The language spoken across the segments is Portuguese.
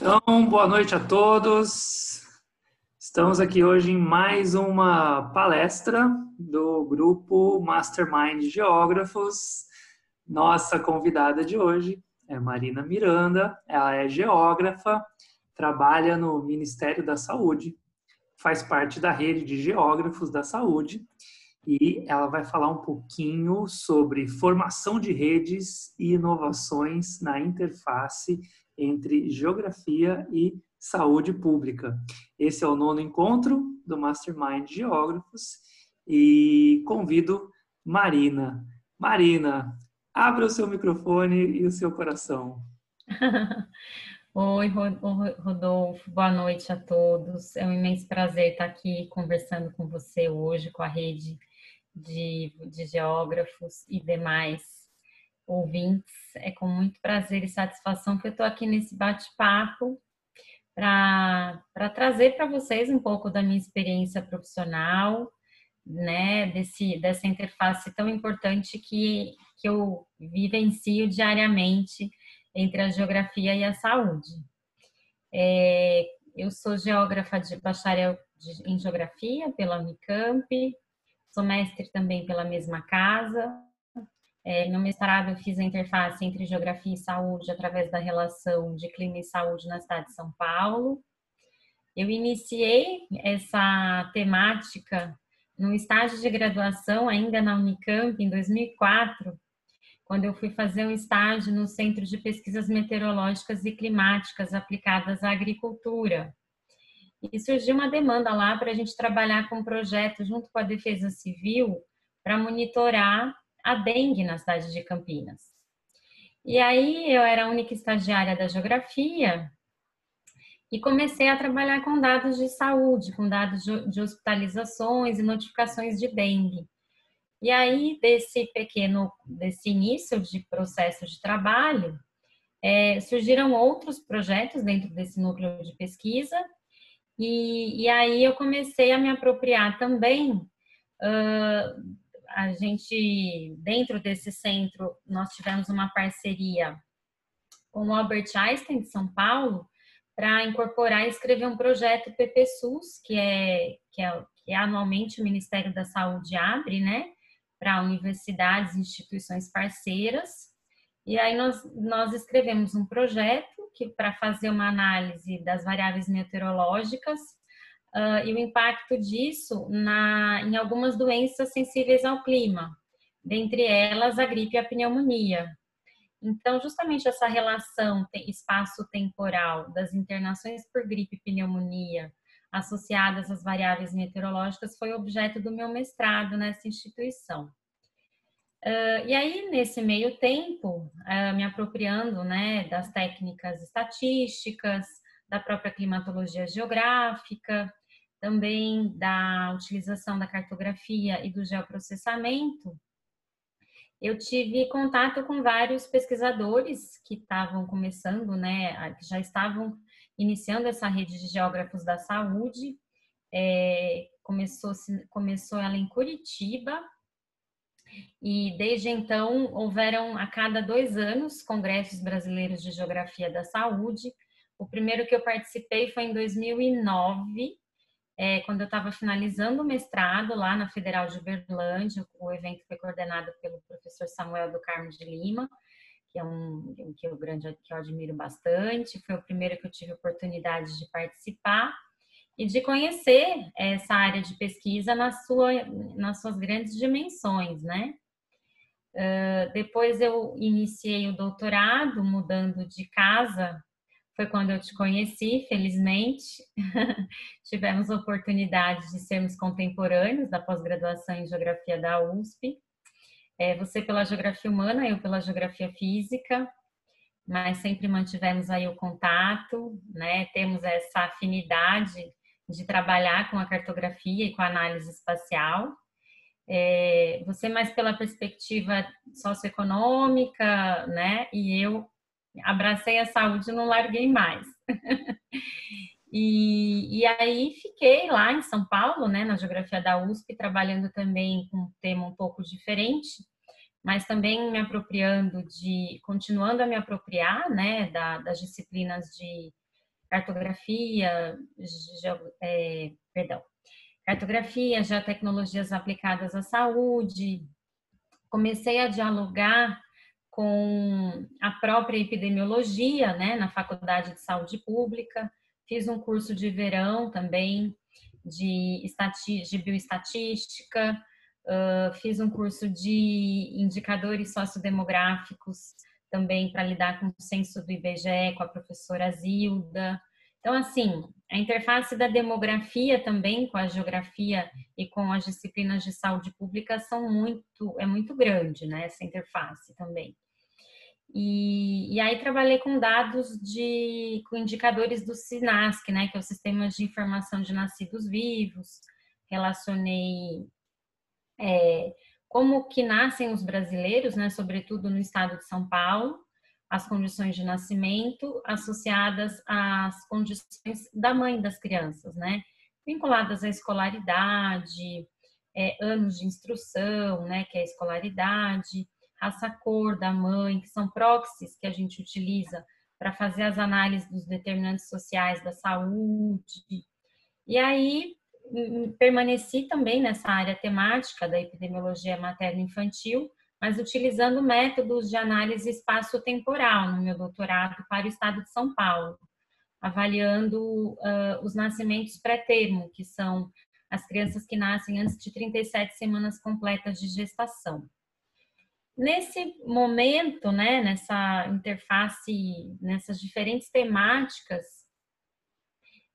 Então, boa noite a todos. Estamos aqui hoje em mais uma palestra do grupo Mastermind Geógrafos. Nossa convidada de hoje é Marina Miranda, ela é geógrafa, trabalha no Ministério da Saúde, faz parte da rede de geógrafos da saúde e ela vai falar um pouquinho sobre formação de redes e inovações na interface entre geografia e saúde pública. Esse é o nono encontro do Mastermind Geógrafos e convido Marina. Marina, abra o seu microfone e o seu coração. Oi, Rodolfo, boa noite a todos. É um imenso prazer estar aqui conversando com você hoje, com a rede de, de geógrafos e demais ouvintes. É com muito prazer e satisfação que eu estou aqui nesse bate-papo para trazer para vocês um pouco da minha experiência profissional, né, desse, dessa interface tão importante que, que eu vivencio diariamente entre a geografia e a saúde. É, eu sou geógrafa de bacharel de, em geografia pela Unicamp, sou mestre também pela mesma casa, é, no mestrado, eu fiz a interface entre geografia e saúde através da relação de clima e saúde na cidade de São Paulo. Eu iniciei essa temática no estágio de graduação, ainda na Unicamp, em 2004, quando eu fui fazer um estágio no Centro de Pesquisas Meteorológicas e Climáticas aplicadas à agricultura. E surgiu uma demanda lá para a gente trabalhar com um projeto junto com a Defesa Civil para monitorar a dengue na cidade de Campinas. E aí eu era a única estagiária da geografia e comecei a trabalhar com dados de saúde, com dados de hospitalizações e notificações de dengue. E aí, desse pequeno, desse início de processo de trabalho, é, surgiram outros projetos dentro desse núcleo de pesquisa, e, e aí eu comecei a me apropriar também uh, a gente, dentro desse centro, nós tivemos uma parceria com o Albert Einstein de São Paulo para incorporar e escrever um projeto PPSUS, que é, que é, que é anualmente o Ministério da Saúde abre, né, para universidades e instituições parceiras. E aí nós, nós escrevemos um projeto que para fazer uma análise das variáveis meteorológicas uh, e o impacto disso na, em algumas doenças sensíveis ao clima, dentre elas a gripe e a pneumonia. Então, justamente essa relação espaço-temporal das internações por gripe e pneumonia associadas às variáveis meteorológicas foi objeto do meu mestrado nessa instituição. Uh, e aí, nesse meio tempo, uh, me apropriando né, das técnicas estatísticas, da própria climatologia geográfica, também da utilização da cartografia e do geoprocessamento, eu tive contato com vários pesquisadores que estavam começando, né, que já estavam iniciando essa rede de geógrafos da saúde. É, começou, começou ela em Curitiba, e desde então houveram a cada dois anos congressos brasileiros de geografia da saúde. O primeiro que eu participei foi em 2009, é, quando eu estava finalizando o mestrado lá na Federal de Uberlândia, o evento foi coordenado pelo professor Samuel do Carmo de Lima, que é um que eu grande que eu admiro bastante. Foi o primeiro que eu tive oportunidade de participar e de conhecer essa área de pesquisa na sua, nas suas grandes dimensões, né? Uh, depois eu iniciei o doutorado, mudando de casa foi quando eu te conheci, felizmente. Tivemos a oportunidade de sermos contemporâneos da pós-graduação em Geografia da USP. É, você pela Geografia Humana, eu pela Geografia Física, mas sempre mantivemos aí o contato, né? Temos essa afinidade de trabalhar com a cartografia e com a análise espacial. É, você mais pela perspectiva socioeconômica, né? E eu abracei a saúde e não larguei mais. e, e aí fiquei lá em São Paulo, né, na geografia da USP, trabalhando também com um tema um pouco diferente, mas também me apropriando de, continuando a me apropriar, né, da, das disciplinas de cartografia, é, perdão, cartografia, já tecnologias aplicadas à saúde. Comecei a dialogar com a própria epidemiologia, né, na Faculdade de Saúde Pública. Fiz um curso de verão também de, de bioestatística, uh, fiz um curso de indicadores sociodemográficos também para lidar com o censo do IBGE com a professora Zilda. Então, assim, a interface da demografia também com a geografia e com as disciplinas de saúde pública são muito, é muito grande, né, essa interface também. E, e aí trabalhei com dados de, com indicadores do SINASC, né, que é o Sistema de Informação de Nascidos Vivos, relacionei é, como que nascem os brasileiros, né, sobretudo no estado de São Paulo, as condições de nascimento associadas às condições da mãe das crianças, né, vinculadas à escolaridade, é, anos de instrução, né, que é a escolaridade, raça cor da mãe, que são proxies que a gente utiliza para fazer as análises dos determinantes sociais da saúde. E aí permaneci também nessa área temática da epidemiologia materno-infantil, mas utilizando métodos de análise espaço-temporal no meu doutorado para o estado de São Paulo, avaliando uh, os nascimentos pré-termo, que são as crianças que nascem antes de 37 semanas completas de gestação. Nesse momento, né, nessa interface, nessas diferentes temáticas,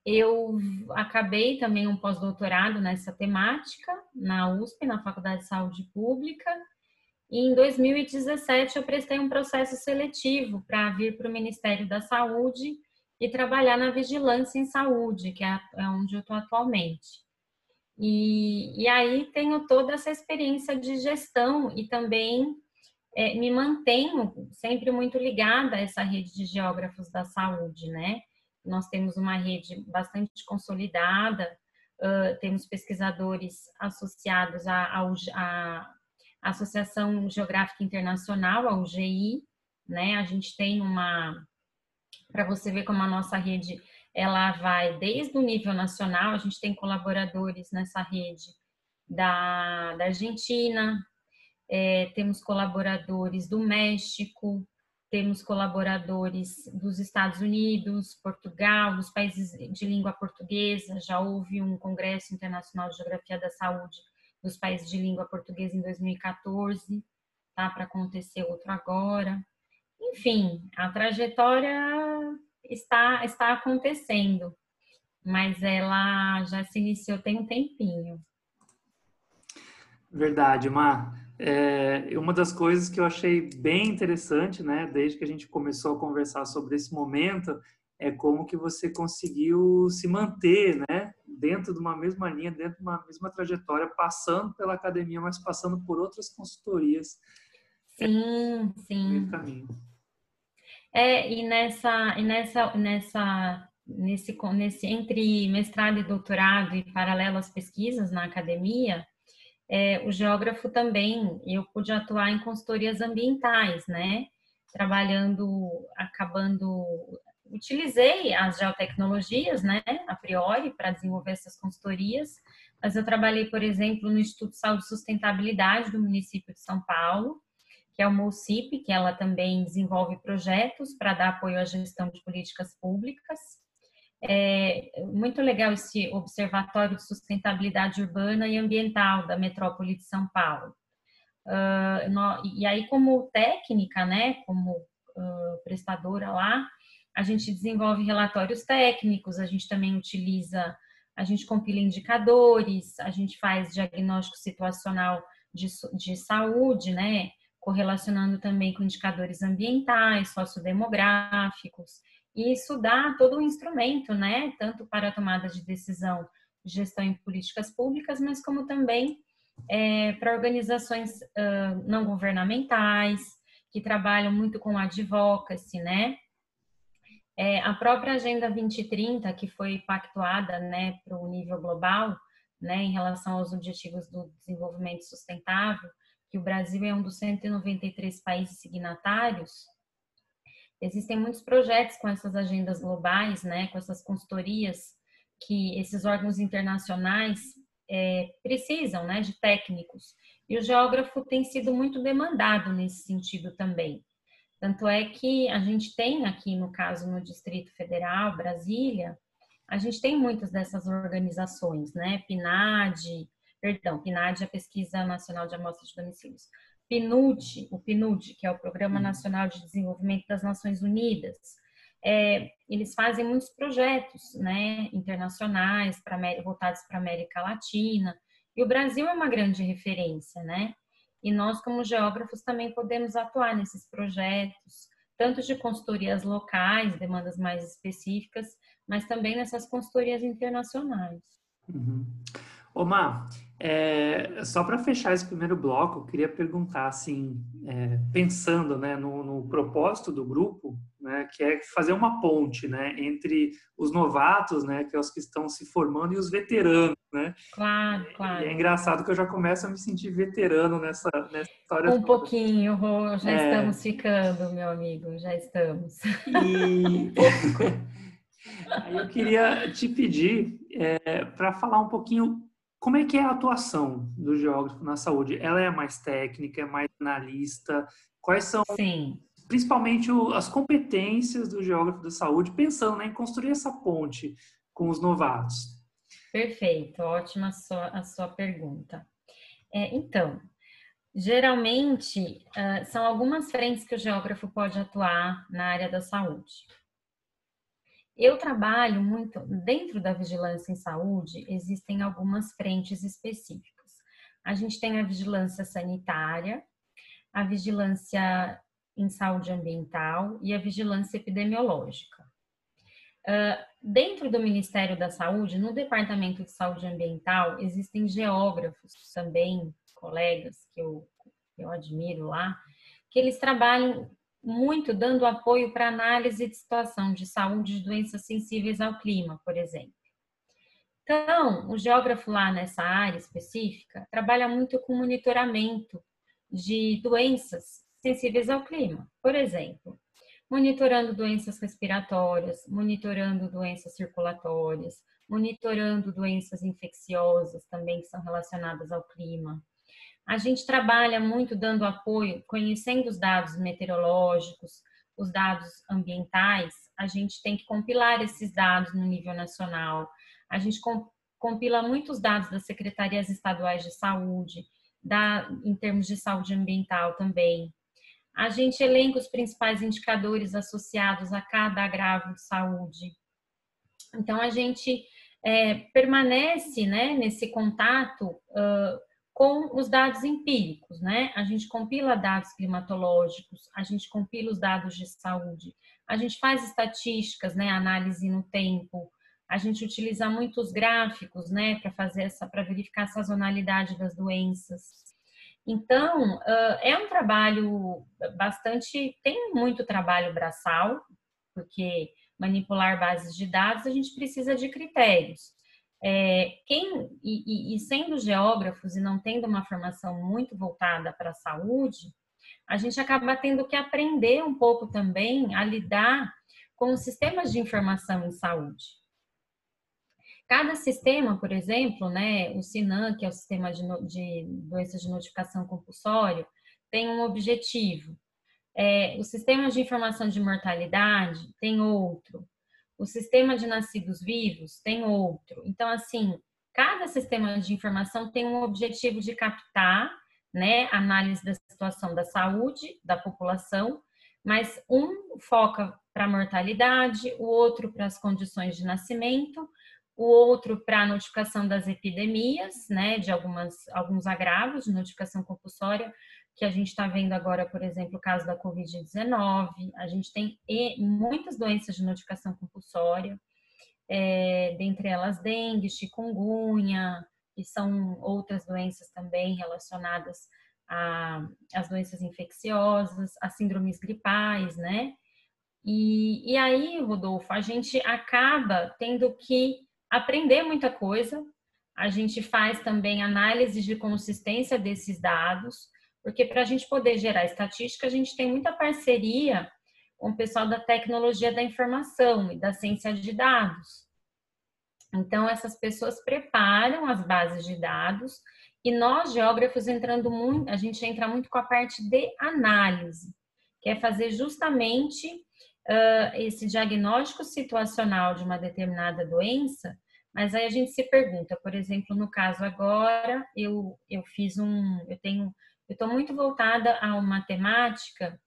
eu acabei também um pós-doutorado nessa temática na USP, na Faculdade de Saúde Pública. E em 2017 eu prestei um processo seletivo para vir para o Ministério da Saúde e trabalhar na vigilância em saúde, que é, é onde eu estou atualmente. E, e, aí tenho toda essa experiência de gestão e também é, me mantenho sempre muito ligada a essa rede de geógrafos da saúde, né? nós temos uma rede bastante consolidada, uh, temos pesquisadores associados à, Associação Geográfica Internacional, a UGI, né? A gente tem uma, para você ver como a nossa rede ela vai desde o nível nacional, a gente tem colaboradores nessa rede da, da Argentina, é, temos colaboradores do México, temos colaboradores dos Estados Unidos, Portugal, dos países de língua portuguesa. Já houve um Congresso Internacional de Geografia da Saúde dos países de língua portuguesa em 2014, tá? Para acontecer outro agora. Enfim, a trajetória está, está acontecendo, mas ela já se iniciou tem um tempinho. Verdade, Mar. É, uma das coisas que eu achei bem interessante, né, desde que a gente começou a conversar sobre esse momento, é como que você conseguiu se manter, né, dentro de uma mesma linha, dentro de uma mesma trajetória, passando pela academia, mas passando por outras consultorias. Sim, sim. Caminho. É, e nessa, e nessa, nessa, nesse, nesse entre mestrado e doutorado e paralelo às pesquisas na academia, é, o geógrafo também, eu pude atuar em consultorias ambientais, né? Trabalhando, acabando, utilizei as geotecnologias, né, a priori, para desenvolver essas consultorias, mas eu trabalhei, por exemplo, no Instituto de Saúde e Sustentabilidade do município de São Paulo, que é o MUCIP, que ela também desenvolve projetos para dar apoio à gestão de políticas públicas. É muito legal esse Observatório de Sustentabilidade Urbana e Ambiental da Metrópole de São Paulo. Uh, no, e aí, como técnica, né, como uh, prestadora lá, a gente desenvolve relatórios técnicos, a gente também utiliza, a gente compila indicadores, a gente faz diagnóstico situacional de, de saúde, né, correlacionando também com indicadores ambientais, sociodemográficos, e isso dá todo um instrumento, né, tanto para a tomada de decisão, gestão em políticas públicas, mas como também é, para organizações uh, não governamentais, que trabalham muito com advocacy, né? É, a própria Agenda 2030, que foi pactuada, né, para o nível global, né, em relação aos objetivos do desenvolvimento sustentável, que o Brasil é um dos 193 países signatários, Existem muitos projetos com essas agendas globais, né, com essas consultorias que esses órgãos internacionais é, precisam, né, de técnicos. E o geógrafo tem sido muito demandado nesse sentido também. Tanto é que a gente tem aqui, no caso, no Distrito Federal, Brasília, a gente tem muitas dessas organizações, né? PNAD, perdão, PNAD é a Pesquisa Nacional de Amostras de Domicílios. PNUD, o PNUD, que é o Programa uhum. Nacional de Desenvolvimento das Nações Unidas, é, eles fazem muitos projetos né, internacionais pra, voltados para a América Latina, e o Brasil é uma grande referência, né? E nós, como geógrafos, também podemos atuar nesses projetos, tanto de consultorias locais, demandas mais específicas, mas também nessas consultorias internacionais. Uhum. Omar, é, só para fechar esse primeiro bloco, eu queria perguntar, assim, é, pensando né, no, no, propósito do grupo, né, que é fazer uma ponte né, entre os novatos, né, que é os que estão se formando, e os veteranos. Né? Claro, claro. E é engraçado que eu já começo a me sentir veterano nessa, nessa história. Um toda. pouquinho, Rô, já é... estamos ficando, meu amigo, já estamos. E... Aí eu queria te pedir é, para falar um pouquinho como é que é a atuação do geógrafo na saúde? Ela é mais técnica, é mais analista? Quais são, Sim. principalmente, as competências do geógrafo da saúde, pensando né, em construir essa ponte com os novatos? Perfeito, ótima a sua, a sua pergunta. É, então, geralmente, uh, são algumas frentes que o geógrafo pode atuar na área da saúde. Eu trabalho muito dentro da vigilância em saúde, existem algumas frentes específicas. A gente tem a vigilância sanitária, a vigilância em saúde ambiental e a vigilância epidemiológica. Uh, dentro do Ministério da Saúde, no Departamento de Saúde Ambiental, existem geógrafos também, colegas que eu, eu admiro lá, que eles trabalham muito dando apoio para análise de situação de saúde de doenças sensíveis ao clima, por exemplo. Então, o geógrafo lá nessa área específica trabalha muito com monitoramento de doenças sensíveis ao clima. Por exemplo, monitorando doenças respiratórias, monitorando doenças circulatórias, monitorando doenças infecciosas também que são relacionadas ao clima. A gente trabalha muito dando apoio, conhecendo os dados meteorológicos, os dados ambientais, a gente tem que compilar esses dados no nível nacional. A gente compila muitos dados das secretarias estaduais de saúde, da, em termos de saúde ambiental também. A gente elenca os principais indicadores associados a cada agravo de saúde. Então, a gente é, permanece né, nesse contato uh, com os dados empíricos, né? A gente compila dados climatológicos, a gente compila os dados de saúde, a gente faz estatísticas, né? Análise no tempo, a gente utiliza muitos gráficos, né? Para fazer essa, para verificar a sazonalidade das doenças. Então, é um trabalho bastante, tem muito trabalho braçal, porque manipular bases de dados a gente precisa de critérios. É, quem, e, e, sendo geógrafos e não tendo uma formação muito voltada para a saúde, a gente acaba tendo que aprender um pouco também a lidar com os sistemas de informação em saúde. Cada sistema, por exemplo, né, o SINAM, que é o sistema de, de doenças de notificação compulsório, tem um objetivo. É, o sistema de informação de mortalidade tem outro. O sistema de nascidos vivos tem outro. Então, assim, cada sistema de informação tem um objetivo de captar, né, análise da situação da saúde da população, mas um foca para a mortalidade, o outro para as condições de nascimento, o outro para a notificação das epidemias, né, de algumas, alguns agravos de notificação compulsória, que a gente está vendo agora, por exemplo, o caso da Covid-19, a gente tem muitas doenças de notificação compulsória, é, dentre elas dengue, chikungunya, e são outras doenças também relacionadas às doenças infecciosas, às síndromes gripais, né? E, e aí, Rodolfo, a gente acaba tendo que aprender muita coisa, a gente faz também análise de consistência desses dados, porque para a gente poder gerar estatística, a gente tem muita parceria com o pessoal da tecnologia da informação e da ciência de dados. Então, essas pessoas preparam as bases de dados e nós, geógrafos, entrando muito, a gente entra muito com a parte de análise, que é fazer justamente uh, esse diagnóstico situacional de uma determinada doença, mas aí a gente se pergunta, por exemplo, no caso agora, eu, eu fiz um, eu tenho, eu estou muito voltada a uma temática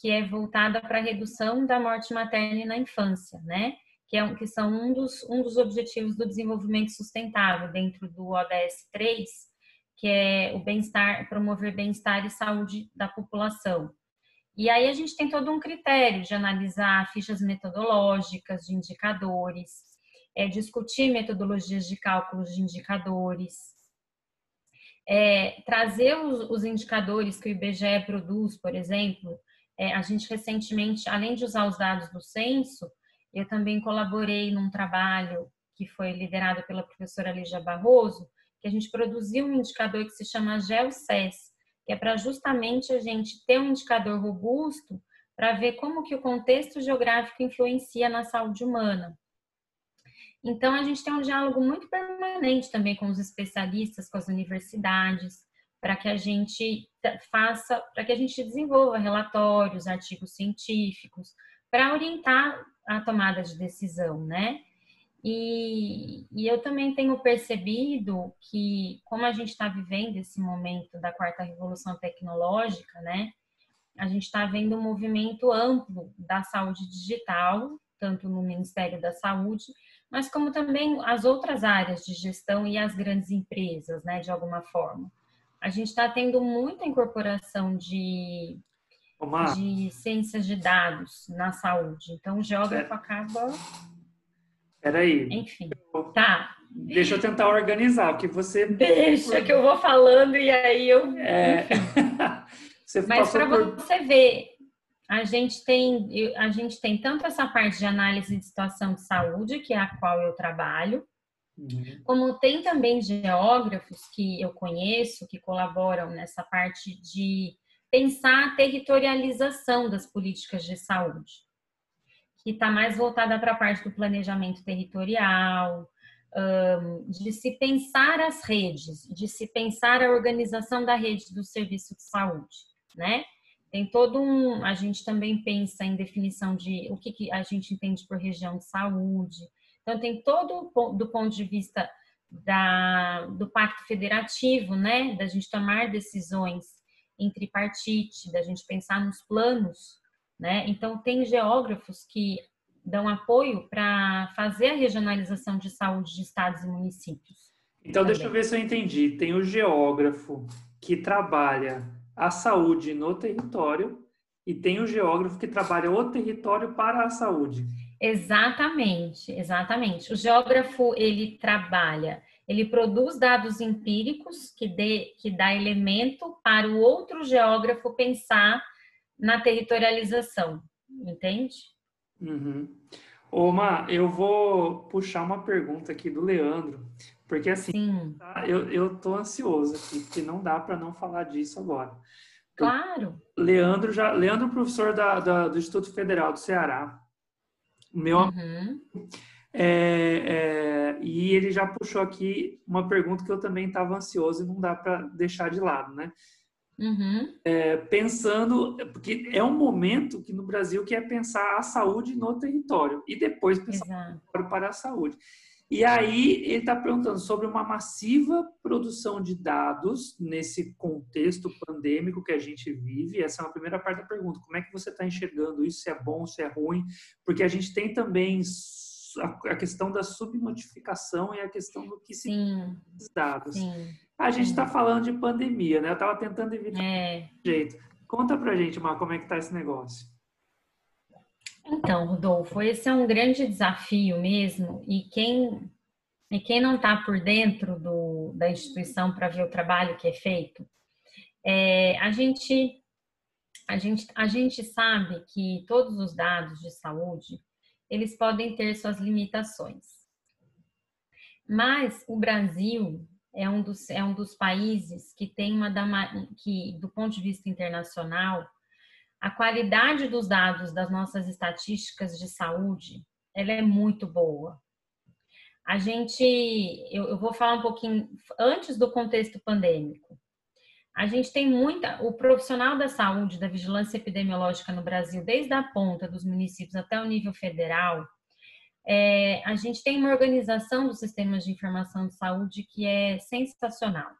que é voltada para a redução da morte materna na infância, né? Que, é, que são um dos, um dos objetivos do desenvolvimento sustentável dentro do ODS 3, que é o bem-estar, promover bem-estar e saúde da população. E aí a gente tem todo um critério de analisar fichas metodológicas de indicadores, é, discutir metodologias de cálculos de indicadores, é, trazer os, os, indicadores que o IBGE produz, por exemplo, é, a gente recentemente, além de usar os dados do censo, eu também colaborei num trabalho que foi liderado pela professora Lígia Barroso, que a gente produziu um indicador que se chama GeoCES, que é para justamente a gente ter um indicador robusto para ver como que o contexto geográfico influencia na saúde humana. Então, a gente tem um diálogo muito permanente também com os especialistas, com as universidades, para que a gente faça, para que a gente desenvolva relatórios, artigos científicos, para orientar a tomada de decisão, né? E, e, eu também tenho percebido que, como a gente está vivendo esse momento da quarta revolução tecnológica, né? A gente está vendo um movimento amplo da saúde digital, tanto no Ministério da Saúde, mas como também as outras áreas de gestão e as grandes empresas, né, de alguma forma a gente está tendo muita incorporação de, de ciências de dados na saúde. Então, o geógrafo acaba. Peraí. Enfim, tá. Deixa eu tentar organizar, porque você. Deixa que eu vou falando e aí eu. É... Mas para por... você ver, a gente tem a gente tem tanto essa parte de análise de situação de saúde, que é a qual eu trabalho, Uhum. Como tem também geógrafos que eu conheço que colaboram nessa parte de pensar a territorialização das políticas de saúde, que está mais voltada para a parte do planejamento territorial, de se pensar as redes, de se pensar a organização da rede do serviço de saúde, né? Tem todo um. A gente também pensa em definição de o que, que a gente entende por região de saúde, então, tem todo do ponto de vista da, do pacto federativo, né, da gente tomar decisões em tripartite, da gente pensar nos planos, né? Então, tem geógrafos que dão apoio para fazer a regionalização de saúde de estados e municípios. Então, também. deixa eu ver se eu entendi. Tem o geógrafo que trabalha a saúde no território e tem o geógrafo que trabalha o território para a saúde. Exatamente, exatamente. O geógrafo ele trabalha, ele produz dados empíricos que, dê, que dá elemento para o outro geógrafo pensar na territorialização, entende? Uhum. Oma, eu vou puxar uma pergunta aqui do Leandro, porque assim, tá, eu, eu tô ansioso aqui, porque não dá para não falar disso agora. Claro. Leandro já, Leandro professor da, da, do Instituto Federal do Ceará, meu uhum. é, é, e ele já puxou aqui uma pergunta que eu também estava ansioso e não dá para deixar de lado, né? Uhum. É, pensando, porque é um momento que no Brasil que é pensar a saúde no território e depois pensar Exato. para a saúde. E aí ele está perguntando sobre uma massiva produção de dados nesse contexto pandêmico que a gente vive. Essa é a primeira parte da pergunta. Como é que você está enxergando isso? Se é bom, se é ruim? Porque a gente tem também a questão da subnotificação e a questão do que se os dados. Sim. A gente está falando de pandemia, né? Eu estava tentando evitar é. jeito. Conta pra gente, Mar, como é que está esse negócio? Então, Rodolfo, esse é um grande desafio mesmo, e quem, e quem não está por dentro do, da instituição para ver o trabalho que é feito, é, a, gente, a, gente, a gente sabe que todos os dados de saúde, eles podem ter suas limitações. Mas o Brasil é um dos, é um dos países que tem uma que, do ponto de vista internacional, a qualidade dos dados das nossas estatísticas de saúde, ela é muito boa. A gente, eu, eu vou falar um pouquinho antes do contexto pandêmico. A gente tem muita, o profissional da saúde, da vigilância epidemiológica no Brasil, desde a ponta dos municípios até o nível federal, é, a gente tem uma organização dos sistemas de informação de saúde que é sensacional.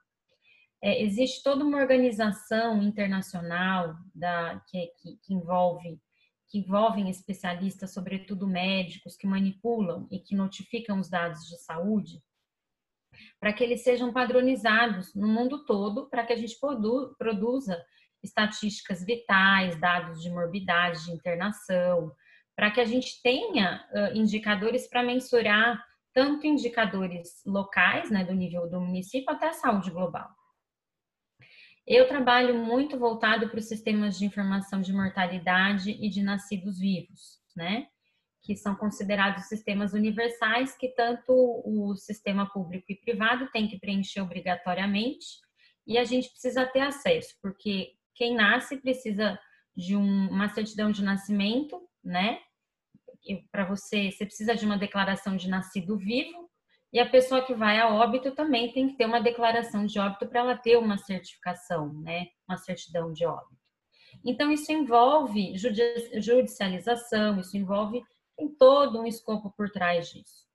É, existe toda uma organização internacional da, que, que, que, envolve que envolvem especialistas, sobretudo médicos, que manipulam e que notificam os dados de saúde, para que eles sejam padronizados no mundo todo, para que a gente produ produza estatísticas vitais, dados de morbidade, de internação, para que a gente tenha uh, indicadores para mensurar tanto indicadores locais, né, do nível do município, até a saúde global. Eu trabalho muito voltado para os sistemas de informação de mortalidade e de nascidos vivos, né? Que são considerados sistemas universais que tanto o sistema público e privado tem que preencher obrigatoriamente e a gente precisa ter acesso, porque quem nasce precisa de um, uma certidão de nascimento, né? para você, você precisa de uma declaração de nascido vivo, e a pessoa que vai a óbito também tem que ter uma declaração de óbito para ela ter uma certificação, né? Uma certidão de óbito. Então, isso envolve judicialização, isso envolve tem todo um escopo por trás disso.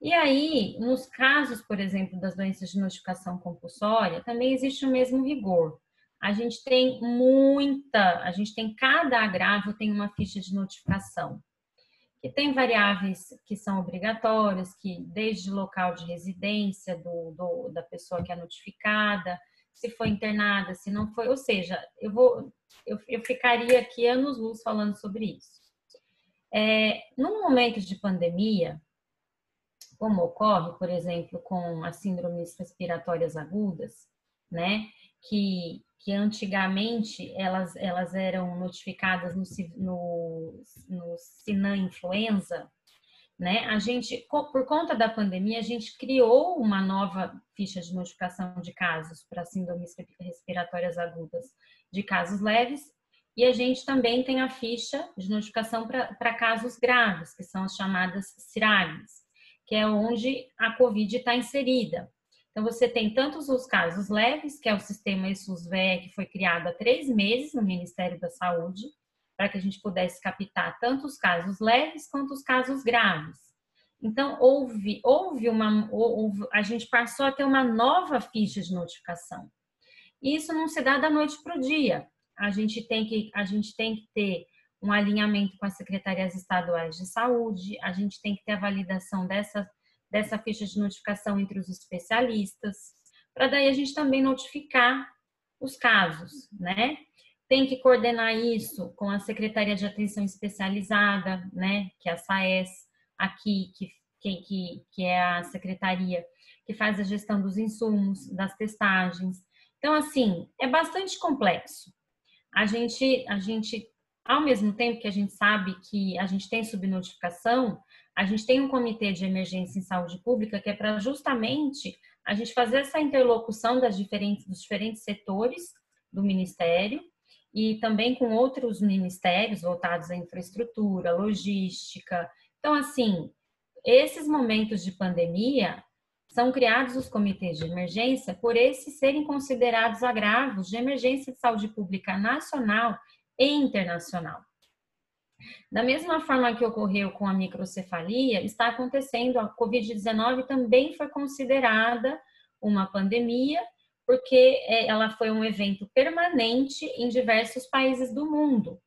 E aí, nos casos, por exemplo, das doenças de notificação compulsória, também existe o mesmo rigor. A gente tem muita, a gente tem cada agravo tem uma ficha de notificação que tem variáveis que são obrigatórias, que desde local de residência do, do, da pessoa que é notificada, se foi internada, se não foi, ou seja, eu vou, eu, eu ficaria aqui anos luz falando sobre isso. É, no momento de pandemia, como ocorre, por exemplo, com as síndromes respiratórias agudas, né, que que antigamente elas, elas eram notificadas no, no, no Influenza, né? A gente, por conta da pandemia, a gente criou uma nova ficha de notificação de casos para síndromes respiratórias agudas de casos leves, e a gente também tem a ficha de notificação para casos graves, que são as chamadas CIRAGs, que é onde a COVID está inserida. Então, você tem tantos os casos leves, que é o sistema ESUS-VE, que foi criado há três meses no Ministério da Saúde, para que a gente pudesse captar tanto os casos leves quanto os casos graves. Então, houve, houve uma. Houve, a gente passou a ter uma nova ficha de notificação. E isso não se dá da noite para o dia. A gente, tem que, a gente tem que ter um alinhamento com as secretarias estaduais de saúde, a gente tem que ter a validação dessa dessa ficha de notificação entre os especialistas, para daí a gente também notificar os casos, né? Tem que coordenar isso com a Secretaria de Atenção Especializada, né? Que é a SAES, aqui, que, que, que é a secretaria que faz a gestão dos insumos, das testagens. Então, assim, é bastante complexo. A gente, a gente, ao mesmo tempo que a gente sabe que a gente tem subnotificação, a gente tem um comitê de emergência em saúde pública que é para justamente a gente fazer essa interlocução das diferentes, dos diferentes setores do Ministério e também com outros ministérios voltados à infraestrutura, logística. Então, assim, esses momentos de pandemia são criados os comitês de emergência por esses serem considerados agravos de emergência de saúde pública nacional e internacional. Da mesma forma que ocorreu com a microcefalia, está acontecendo, a Covid-19 também foi considerada uma pandemia, porque é, ela foi um evento permanente em diversos países do mundo.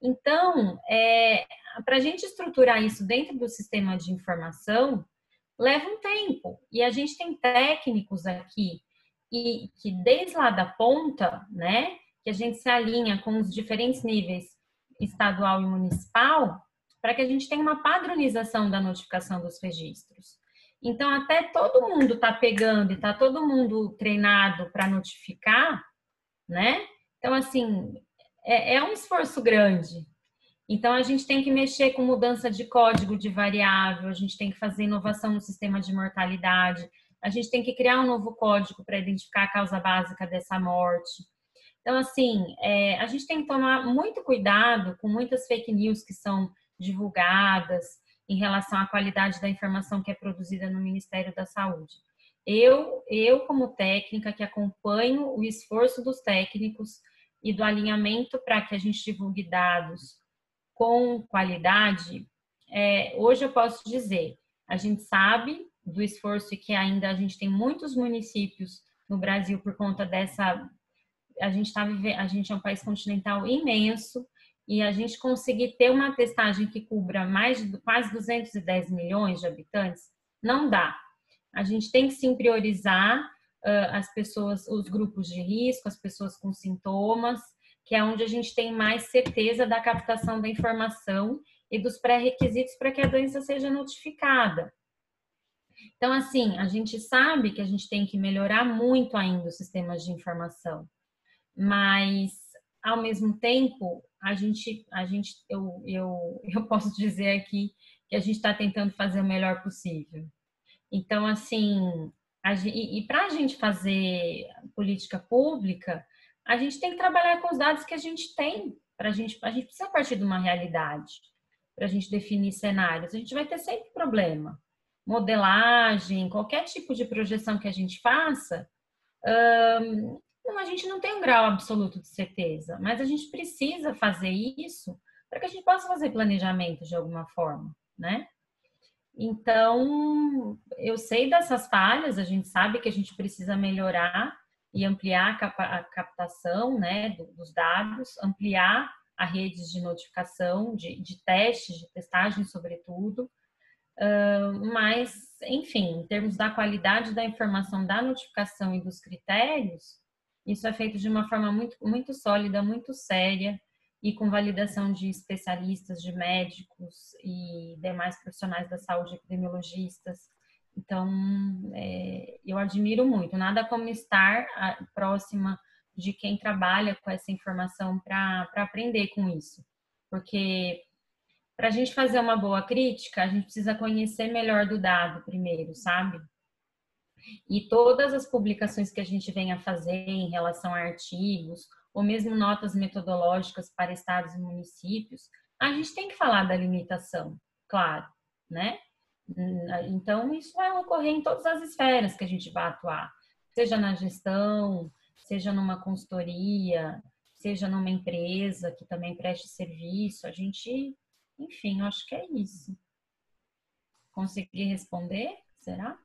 Então, é, para a gente estruturar isso dentro do sistema de informação, leva um tempo. E a gente tem técnicos aqui e que desde lá da ponta, né, que a gente se alinha com os diferentes níveis estadual e municipal, para que a gente tenha uma padronização da notificação dos registros. Então, até todo mundo está pegando e está todo mundo treinado para notificar, né? Então, assim, é, é um esforço grande. Então, a gente tem que mexer com mudança de código de variável, a gente tem que fazer inovação no sistema de mortalidade, a gente tem que criar um novo código para identificar a causa básica dessa morte. Então, assim, é, a gente tem que tomar muito cuidado com muitas fake news que são divulgadas em relação à qualidade da informação que é produzida no Ministério da Saúde. Eu, eu como técnica que acompanho o esforço dos técnicos e do alinhamento para que a gente divulgue dados com qualidade, é, hoje eu posso dizer, a gente sabe do esforço que ainda a gente tem muitos municípios no Brasil por conta dessa a gente está vivendo, a gente é um país continental imenso e a gente conseguir ter uma testagem que cubra mais de quase 210 milhões de habitantes, não dá. A gente tem que sim priorizar uh, as pessoas, os grupos de risco, as pessoas com sintomas, que é onde a gente tem mais certeza da captação da informação e dos pré-requisitos para que a doença seja notificada. Então, assim, a gente sabe que a gente tem que melhorar muito ainda os sistemas de informação, mas ao mesmo tempo, a gente, a gente, eu, eu, eu posso dizer aqui que a gente está tentando fazer o melhor possível. Então, assim, a, e, e para a gente fazer política pública, a gente tem que trabalhar com os dados que a gente tem. Pra gente, a gente precisa partir de uma realidade para a gente definir cenários. A gente vai ter sempre problema. Modelagem, qualquer tipo de projeção que a gente faça, hum, a gente não tem um grau absoluto de certeza, mas a gente precisa fazer isso para que a gente possa fazer planejamento de alguma forma, né? Então, eu sei dessas falhas, a gente sabe que a gente precisa melhorar e ampliar a captação né, dos dados, ampliar a redes de notificação, de, de testes, de testagem, sobretudo. Uh, mas, enfim, em termos da qualidade da informação, da notificação e dos critérios, isso é feito de uma forma muito, muito sólida, muito séria e com validação de especialistas, de médicos e demais profissionais da saúde, epidemiologistas. Então, é, eu admiro muito. Nada como estar próxima de quem trabalha com essa informação para aprender com isso. Porque para a gente fazer uma boa crítica, a gente precisa conhecer melhor do dado primeiro, sabe? E todas as publicações que a gente vem a fazer em relação a artigos, ou mesmo notas metodológicas para estados e municípios, a gente tem que falar da limitação, claro, né? Então, isso vai ocorrer em todas as esferas que a gente vai atuar, seja na gestão, seja numa consultoria, seja numa empresa que também preste serviço. A gente, enfim, acho que é isso. Consegui responder? Será?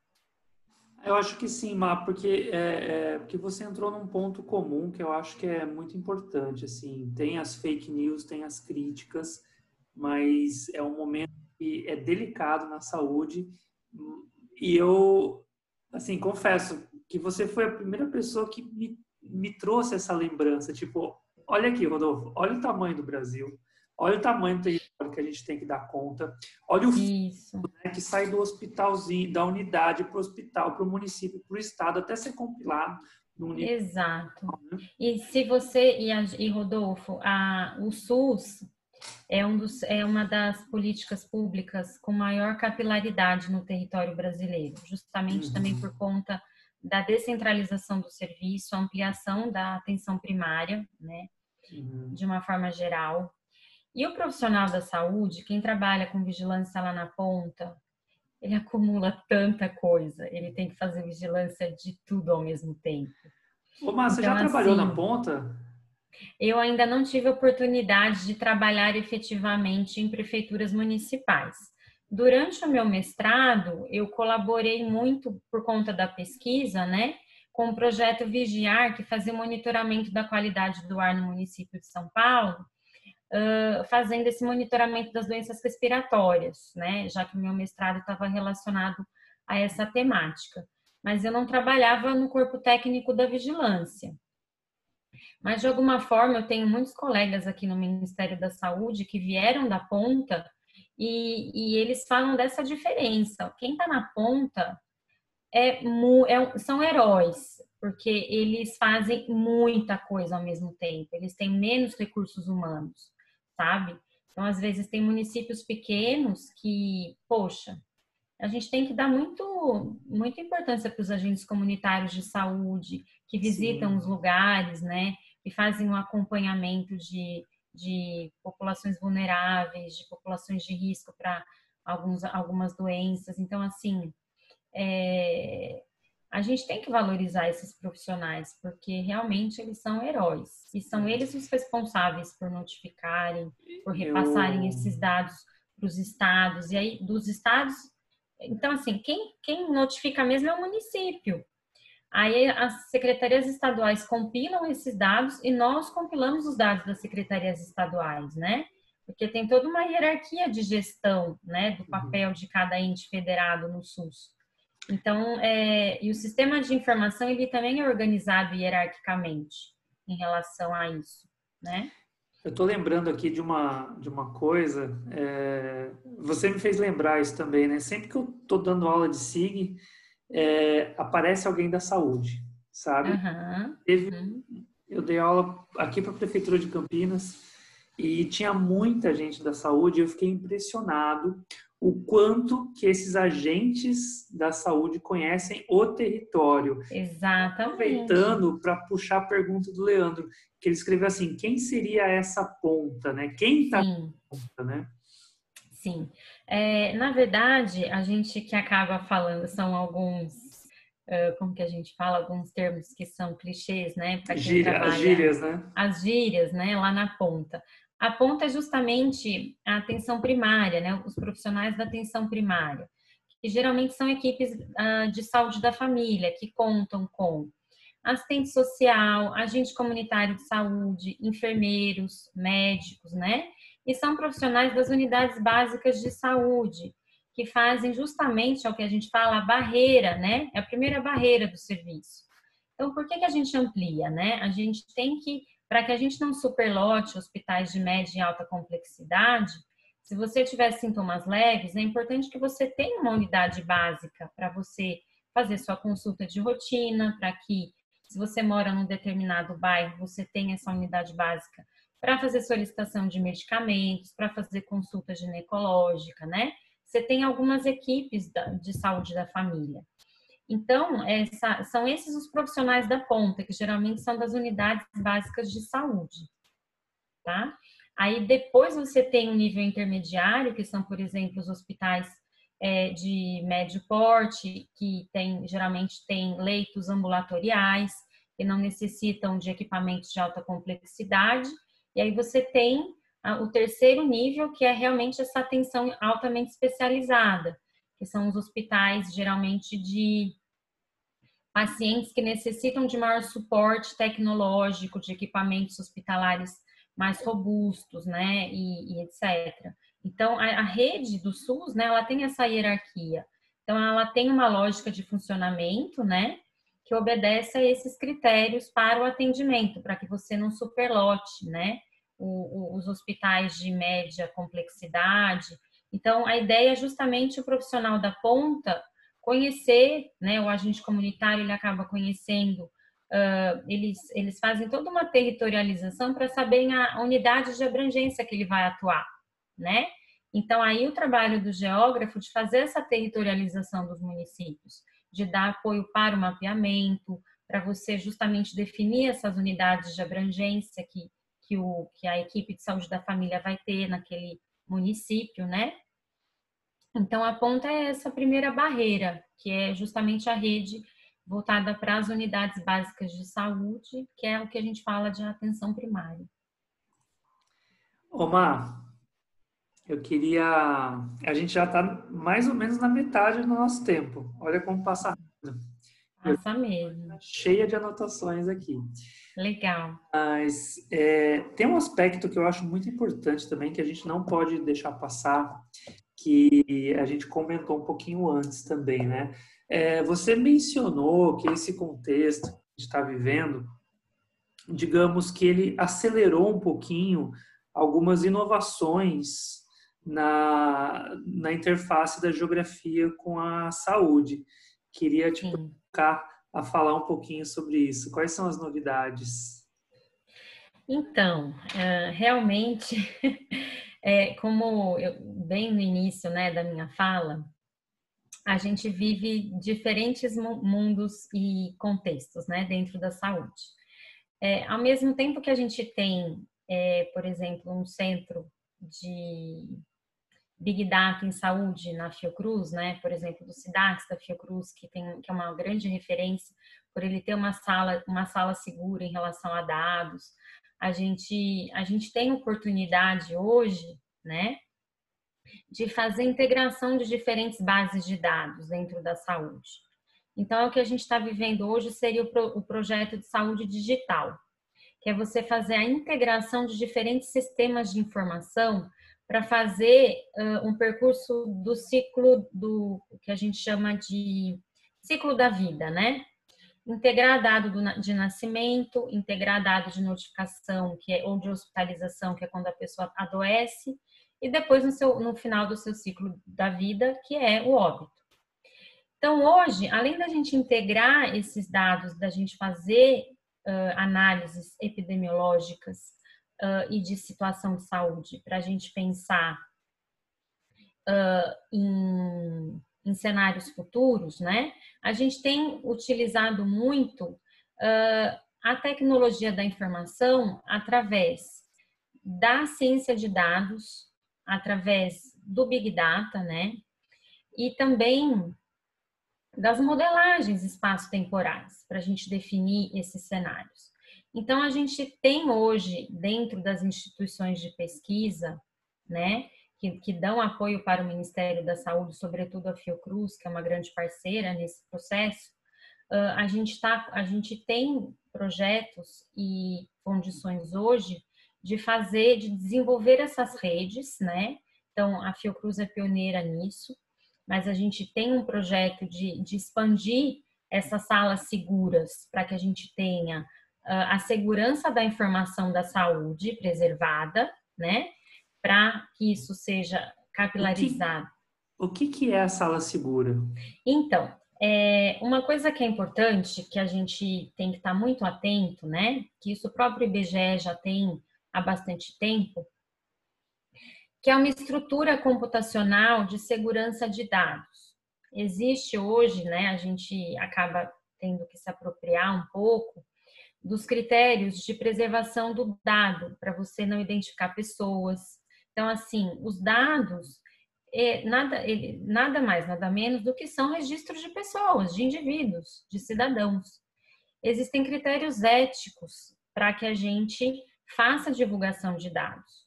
Eu acho que sim, Má, porque, é, é, porque você entrou num ponto comum que eu acho que é muito importante. Assim, tem as fake news, tem as críticas, mas é um momento que é delicado na saúde. E eu, assim, confesso que você foi a primeira pessoa que me me trouxe essa lembrança, tipo, olha aqui, Rodolfo, olha o tamanho do Brasil, olha o tamanho do território que a gente tem que dar conta, olha o Isso. Que sai do hospitalzinho, da unidade para o hospital, para o município, para o estado, até ser compilado. No Exato. Né? E se você, e, e Rodolfo, a, o SUS é, um dos, é uma das políticas públicas com maior capilaridade no território brasileiro, justamente uhum. também por conta da descentralização do serviço, ampliação da atenção primária, né, uhum. de uma forma geral. E o profissional da saúde, quem trabalha com vigilância lá na ponta, ele acumula tanta coisa, ele tem que fazer vigilância de tudo ao mesmo tempo. Ô, Márcia, então, já trabalhou assim, na ponta? Eu ainda não tive oportunidade de trabalhar efetivamente em prefeituras municipais. Durante o meu mestrado, eu colaborei muito por conta da pesquisa, né, com o projeto Vigiar, que fazia o monitoramento da qualidade do ar no município de São Paulo, fazendo esse monitoramento das doenças respiratórias, né, já que meu mestrado estava relacionado a essa temática. Mas eu não trabalhava no corpo técnico da vigilância. Mas, de alguma forma, eu tenho muitos colegas aqui no Ministério da Saúde que vieram da ponta e, e eles falam dessa diferença. Quem está na ponta é, é, são heróis, porque eles fazem muita coisa ao mesmo tempo, eles têm menos recursos humanos, sabe? Então, às vezes, tem municípios pequenos que, poxa, a gente tem que dar muito, muita importância para os agentes comunitários de saúde que visitam Sim. os lugares, né? que fazem um acompanhamento de, de populações vulneráveis, de populações de risco para algumas doenças. Então, assim, é, a gente tem que valorizar esses profissionais, porque realmente eles são heróis. E são eles os responsáveis por notificarem, por repassarem Eu... esses dados para os estados. E aí, dos estados. Então, assim, quem, quem notifica mesmo é o município. Aí as secretarias estaduais compilam esses dados e nós compilamos os dados das secretarias estaduais, né? Porque tem toda uma hierarquia de gestão, né, do uhum. papel de cada ente federado no SUS. Então, é, e o sistema de informação ele também é organizado hierarquicamente em relação a isso, né? Eu estou lembrando aqui de uma, de uma coisa, é, você me fez lembrar isso também, né? Sempre que eu estou dando aula de SIG, é, aparece alguém da saúde, sabe? Uhum, Teve. Eu dei aula aqui para a Prefeitura de Campinas e tinha muita gente da saúde e eu fiquei impressionado o quanto que esses agentes da saúde conhecem o território. Exatamente. Aproveitando para puxar a pergunta do Leandro, que ele escreveu assim: quem seria essa ponta, né? Quem está na ponta, né? Sim. É, na verdade, a gente que acaba falando são alguns, uh, como que a gente fala, alguns termos que são clichês, né? Gíria, as gírias, né? As gírias, né? Lá na ponta aponta justamente a atenção primária, né, os profissionais da atenção primária, que geralmente são equipes uh, de saúde da família, que contam com assistente social, agente comunitário de saúde, enfermeiros, médicos, né? E são profissionais das unidades básicas de saúde, que fazem justamente, é o que a gente fala, a barreira, né? É a primeira barreira do serviço. Então, por que, que a gente amplia, né? A gente tem que para que a gente não superlote hospitais de média e alta complexidade, se você tiver sintomas leves, é importante que você tenha uma unidade básica para você fazer sua consulta de rotina, para que, se você mora num determinado bairro, você tenha essa unidade básica para fazer solicitação de medicamentos, para fazer consulta ginecológica, né? Você tem algumas equipes de saúde da família. Então, essa, são esses os profissionais da ponta, que geralmente são das unidades básicas de saúde, tá? Aí depois você tem um nível intermediário, que são, por exemplo, os hospitais é, de médio porte, que tem, geralmente tem leitos ambulatoriais, que não necessitam de equipamentos de alta complexidade. E aí você tem o terceiro nível, que é realmente essa atenção altamente especializada, que são os hospitais geralmente de pacientes que necessitam de maior suporte tecnológico, de equipamentos hospitalares mais robustos, né, e, e etc. Então, a, a, rede do SUS, né, ela tem essa hierarquia. Então, ela tem uma lógica de funcionamento, né, que obedece a esses critérios para o atendimento, para que você não superlote, né, o, o, os hospitais de média complexidade, então, a ideia é justamente o profissional da ponta conhecer, né, o agente comunitário ele acaba conhecendo, uh, eles, eles fazem toda uma territorialização para saberem a unidade de abrangência que ele vai atuar, né? Então, aí o trabalho do geógrafo de fazer essa territorialização dos municípios, de dar apoio para o mapeamento, para você justamente definir essas unidades de abrangência que, que, o, que a equipe de saúde da família vai ter naquele município, né? Então, a ponta é essa primeira barreira, que é justamente a rede voltada para as unidades básicas de saúde, que é o que a gente fala de atenção primária. Omar, eu queria. A gente já está mais ou menos na metade do nosso tempo. Olha como passa rápido. Passa mesmo. Tá cheia de anotações aqui. Legal. Mas é, tem um aspecto que eu acho muito importante também, que a gente não pode deixar passar, que a gente comentou um pouquinho antes também, né? É, você mencionou que esse contexto que a gente está vivendo, digamos que ele acelerou um pouquinho algumas inovações na, na interface da geografia com a saúde. Queria te colocar a falar um pouquinho sobre isso. Quais são as novidades? Então, é, realmente É, como eu, bem no início né, da minha fala, a gente vive diferentes mundos e contextos né, dentro da saúde. É, ao mesmo tempo que a gente tem, é, por exemplo, um centro de Big Data em saúde na Fiocruz, né? Por exemplo, do SIDAX da Fiocruz, que tem que é uma grande referência por ele ter uma sala uma sala segura em relação a dados. A gente a gente tem oportunidade hoje, né? De fazer integração de diferentes bases de dados dentro da saúde. Então, o que a gente está vivendo hoje seria o, pro, o projeto de saúde digital, que é você fazer a integração de diferentes sistemas de informação para fazer uh, um percurso do ciclo do que a gente chama de ciclo da vida, né? Integrar dado do, de nascimento, integrar dado de notificação, que é ou de hospitalização, que é quando a pessoa adoece, e depois no, seu, no final do seu ciclo da vida, que é o óbito. Então, hoje, além da gente integrar esses dados, da gente fazer uh, análises epidemiológicas uh, e de situação de saúde, para a gente pensar uh, em, em, cenários futuros, né? A gente tem utilizado muito a tecnologia da informação através da ciência de dados, através do Big Data, né? E também das modelagens espaço-temporais para a gente definir esses cenários. Então, a gente tem hoje, dentro das instituições de pesquisa, né, que, que dão apoio para o Ministério da Saúde, sobretudo a Fiocruz, que é uma grande parceira nesse processo, uh, a, gente tá, a gente tem projetos e condições hoje de fazer, de desenvolver essas redes, né? Então, a Fiocruz é pioneira nisso, mas a gente tem um projeto de, de expandir essas salas seguras para que a gente tenha uh, a segurança da informação da saúde preservada, né? Para que isso seja capilarizado. O que, o que, que é a sala segura? Então, é, uma coisa que é importante, que a gente tem que estar muito atento, né? Que isso o próprio IBGE já tem há bastante tempo, que é uma estrutura computacional de segurança de dados. Existe hoje, né, a gente acaba tendo que se apropriar um pouco dos critérios de preservação do dado, para você não identificar pessoas. Então, assim, os dados, é nada, nada mais, nada menos do que são registros de pessoas, de indivíduos, de cidadãos. Existem critérios éticos para que a gente faça divulgação de dados.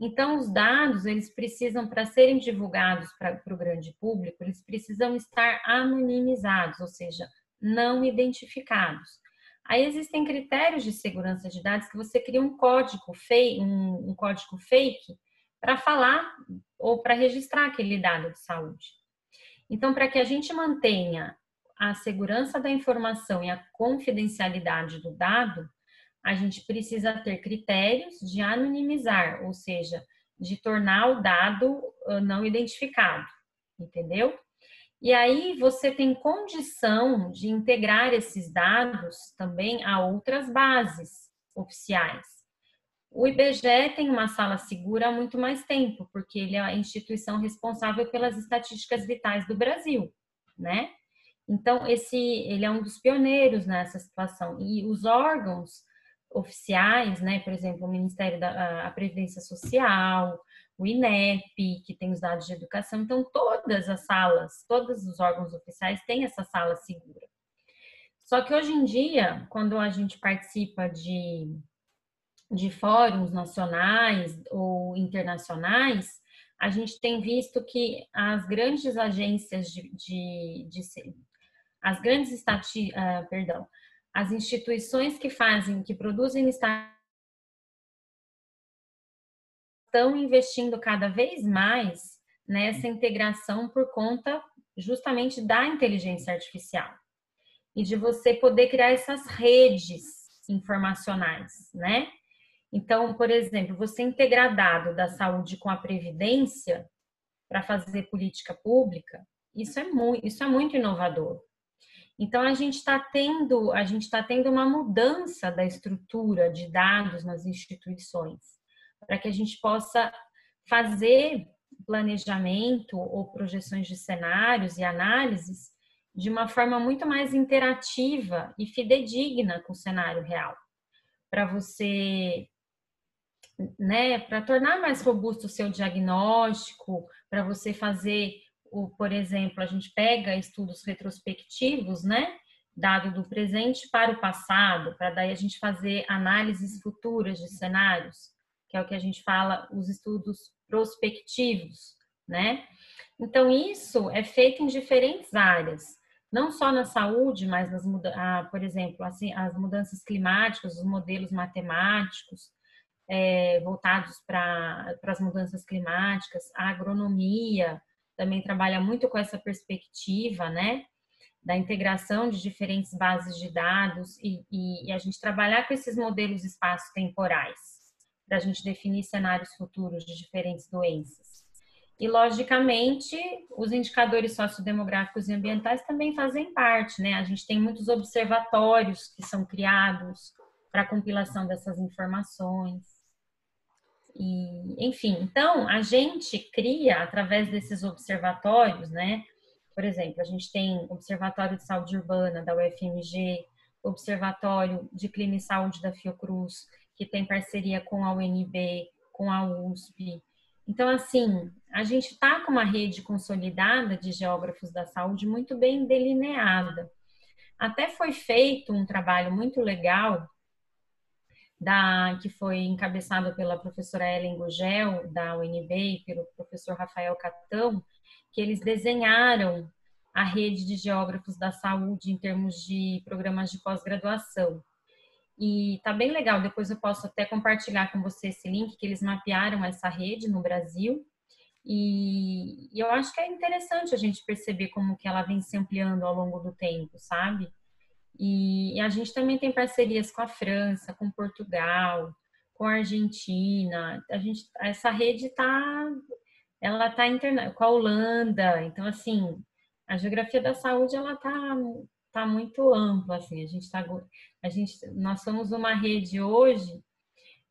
Então, os dados, eles precisam, para serem divulgados para o grande público, eles precisam estar anonimizados, ou seja, não identificados. Aí existem critérios de segurança de dados que você cria um código fake, um, um código fake para falar ou para registrar aquele dado de saúde. Então, para que a gente mantenha a segurança da informação e a confidencialidade do dado, a gente precisa ter critérios de anonimizar, ou seja, de tornar o dado não identificado, entendeu? E aí você tem condição de integrar esses dados também a outras bases oficiais. O IBGE tem uma sala segura há muito mais tempo, porque ele é a instituição responsável pelas estatísticas vitais do Brasil, né? Então, esse, ele é um dos pioneiros nessa situação. E os órgãos oficiais, né? Por exemplo, o Ministério da Previdência Social, o INEP, que tem os dados de educação. Então, todas as salas, todos os órgãos oficiais têm essa sala segura. Só que hoje em dia, quando a gente participa de, de fóruns nacionais ou internacionais, a gente tem visto que as grandes agências de, de, de as grandes estati, uh, perdão, as instituições que fazem, que produzem estão investindo cada vez mais nessa integração por conta justamente da inteligência artificial e de você poder criar essas redes informacionais, né? Então, por exemplo, você integrar dado da saúde com a previdência para fazer política pública, isso é muito, isso é muito inovador. Então a gente está tendo, a gente está tendo uma mudança da estrutura de dados nas instituições, para que a gente possa fazer planejamento ou projeções de cenários e análises de uma forma muito mais interativa e fidedigna com o cenário real. para você, né, para tornar mais robusto o seu diagnóstico, para você fazer, o, por exemplo, a gente pega estudos retrospectivos, né, dado do presente para o passado, para daí a gente fazer análises futuras de cenários, que é o que a gente fala, os estudos prospectivos, né? Então, isso é feito em diferentes áreas, não só na saúde, mas, nas, ah, por exemplo, assim, as mudanças climáticas, os modelos matemáticos é, voltados para as mudanças climáticas, a agronomia também trabalha muito com essa perspectiva, né? Da integração de diferentes bases de dados e, e, e a gente trabalhar com esses modelos espaço-temporais, para a gente definir cenários futuros de diferentes doenças. E, logicamente, os indicadores sociodemográficos e ambientais também fazem parte, né? A gente tem muitos observatórios que são criados para a compilação dessas informações. E, enfim, então, a gente cria, através desses observatórios, né? Por exemplo, a gente tem Observatório de Saúde Urbana da UFMG, Observatório de Clima e Saúde da Fiocruz, que tem parceria com a UNB, com a USP, então, assim, a gente está com uma rede consolidada de geógrafos da saúde muito bem delineada. Até foi feito um trabalho muito legal da, que foi encabeçado pela professora Ellen Gugel, da UNB, e pelo professor Rafael Catão, que eles desenharam a rede de geógrafos da saúde em termos de programas de pós-graduação. E tá bem legal. Depois eu posso até compartilhar com você esse link que eles mapearam essa rede no Brasil. E, eu acho que é interessante a gente perceber como que ela vem se ampliando ao longo do tempo, sabe? E, e a gente também tem parcerias com a França, com Portugal, com a Argentina. A gente, essa rede tá, ela tá interna com a Holanda. Então assim, a geografia da saúde ela tá tá muito ampla assim. A gente tá a gente, nós somos uma rede hoje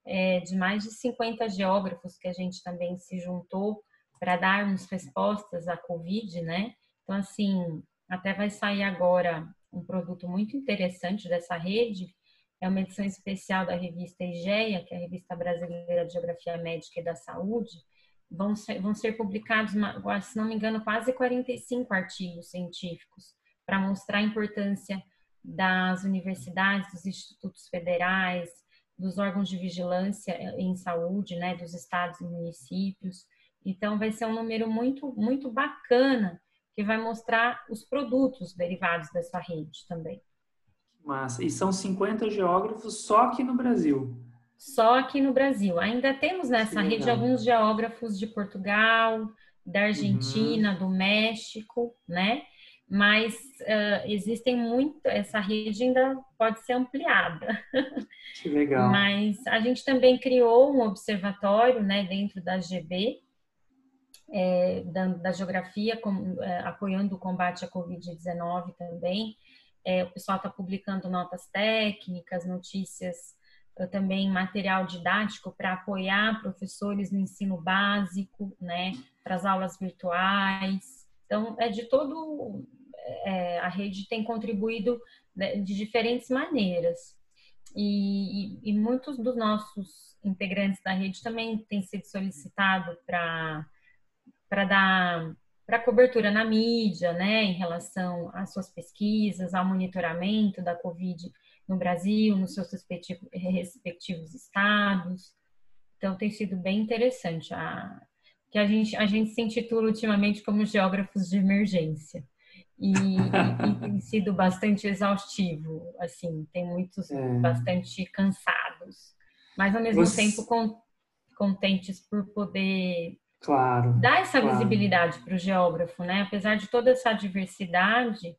é, de mais de 50 geógrafos que a gente também se juntou para darmos respostas à Covid, né? Então, assim, até vai sair agora um produto muito interessante dessa rede, é uma edição especial da revista IGEA, que é a Revista Brasileira de Geografia Médica e da Saúde. Vão ser, vão ser publicados, se não me engano, quase 45 artigos científicos para mostrar a importância das universidades, dos institutos federais, dos órgãos de vigilância em saúde, né, dos estados e municípios. Então, vai ser um número muito, muito bacana que vai mostrar os produtos derivados dessa rede também. Massa. E são 50 geógrafos só aqui no Brasil? Só aqui no Brasil. Ainda temos nessa Sim, rede alguns geógrafos de Portugal, da Argentina, uhum. do México, né? Mas uh, existem muito, essa rede ainda pode ser ampliada. Que legal. Mas a gente também criou um observatório, né, dentro da GB, é, da, da, geografia, com, é, apoiando o combate à Covid-19 também. É, o pessoal está publicando notas técnicas, notícias, também material didático para apoiar professores no ensino básico, né, para as aulas virtuais. Então, é de todo é, a rede tem contribuído né, de diferentes maneiras. E, e, e, muitos dos nossos integrantes da rede também têm sido solicitados para dar para cobertura na mídia, né, em relação às suas pesquisas, ao monitoramento da Covid no Brasil, nos seus respectivos, estados. Então, tem sido bem interessante a que a gente, a gente se intitula ultimamente como geógrafos de emergência e, e, tem sido bastante exaustivo, assim, tem muitos é. bastante cansados, mas ao mesmo Você... tempo contentes por poder claro, dar essa claro. visibilidade para o geógrafo, né? Apesar de toda essa diversidade,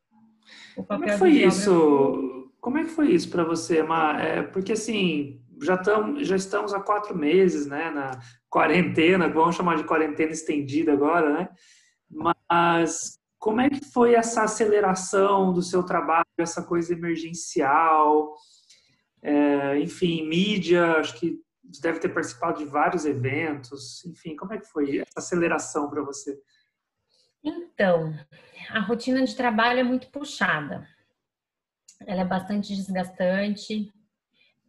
o papel Como é que foi geógrafo... isso? Como é que foi isso para você, Mar? É, porque assim, já, tam, já estamos há quatro meses, né, na quarentena, vamos chamar de quarentena estendida agora, né? Mas como é que foi essa aceleração do seu trabalho, essa coisa emergencial? É, enfim, mídia, acho que deve ter participado de vários eventos. Enfim, como é que foi essa aceleração para você? Então, a rotina de trabalho é muito puxada. Ela é bastante desgastante,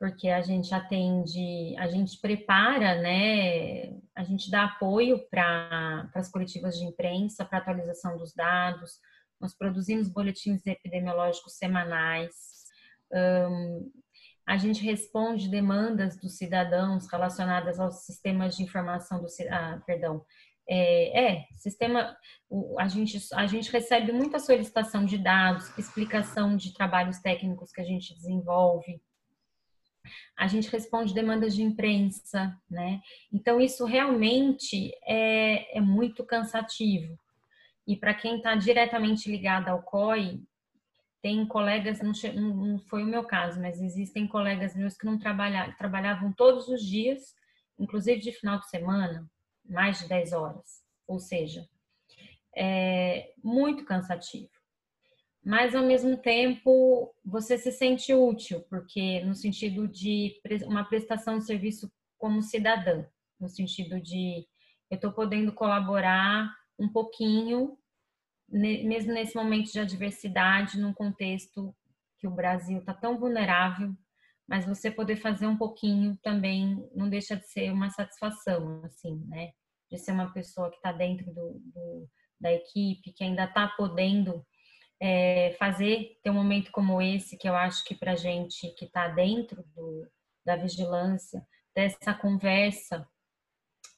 porque a gente atende, a gente prepara, né? A gente dá apoio para as coletivas de imprensa, para atualização dos dados. Nós produzimos boletins epidemiológicos semanais. Um, a gente responde demandas dos cidadãos relacionadas aos sistemas de informação do ah, perdão, é, é, sistema, a gente, a gente recebe muita solicitação de dados, explicação de trabalhos técnicos que a gente desenvolve. A gente responde demandas de imprensa, né? Então, isso realmente é, é muito cansativo. E para quem está diretamente ligado ao COI, tem colegas, não, não, foi o meu caso, mas existem colegas meus que não trabalhavam, trabalhavam todos os dias, inclusive de final de semana, mais de 10 horas. Ou seja, é muito cansativo. Mas, ao mesmo tempo, você se sente útil, porque no sentido de uma prestação de serviço como cidadã, no sentido de eu estou podendo colaborar um pouquinho, mesmo nesse momento de adversidade, num contexto que o Brasil está tão vulnerável, mas você poder fazer um pouquinho também não deixa de ser uma satisfação, assim, né? De ser uma pessoa que está dentro do, do, da equipe, que ainda está podendo é, fazer, ter um momento como esse, que eu acho que para gente que está dentro do, da vigilância, dessa conversa,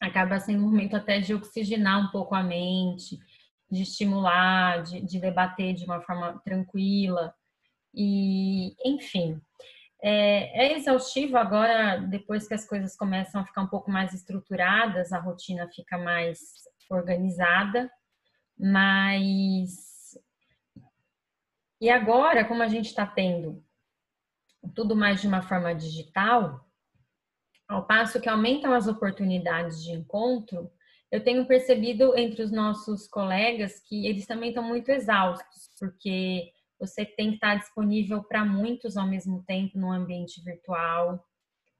acaba sendo um momento até de oxigenar um pouco a mente, de estimular, de, de debater de uma forma tranquila. E, enfim, é, é exaustivo agora, depois que as coisas começam a ficar um pouco mais estruturadas, a rotina fica mais organizada, mas. E agora, como a gente está tendo tudo mais de uma forma digital, ao passo que aumentam as oportunidades de encontro, eu tenho percebido entre os nossos colegas que eles também estão muito exaustos, porque você tem que estar disponível para muitos ao mesmo tempo no ambiente virtual,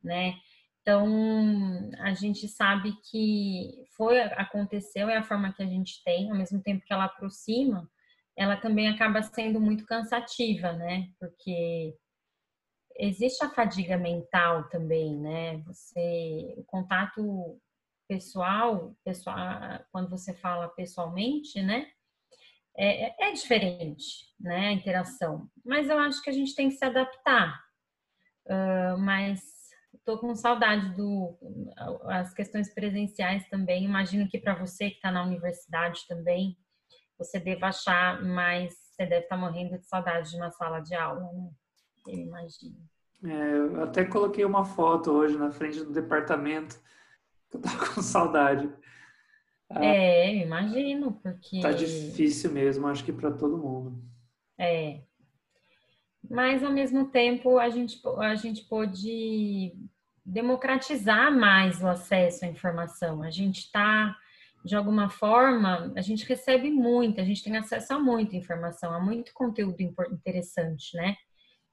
né? Então, a gente sabe que foi aconteceu é a forma que a gente tem, ao mesmo tempo que ela aproxima, ela também acaba sendo muito cansativa, né? Porque existe a fadiga mental também, né? Você o contato pessoal, pessoal, quando você fala pessoalmente, né? É, é, é diferente, né? A interação. Mas eu acho que a gente tem que se adaptar. Uh, mas estou com saudade do as questões presenciais também. Imagino que para você que está na universidade também, você deva achar, mas você deve estar tá morrendo de saudade de uma sala de aula, né? Eu imagino. É, eu até coloquei uma foto hoje na frente do departamento eu tava com saudade. Ah, é, imagino, porque. Tá difícil mesmo, acho que para todo mundo. É. Mas ao mesmo tempo a gente, a gente pode democratizar mais o acesso à informação. A gente está, de alguma forma, a gente recebe muito, a gente tem acesso a muita informação, a muito conteúdo interessante, né?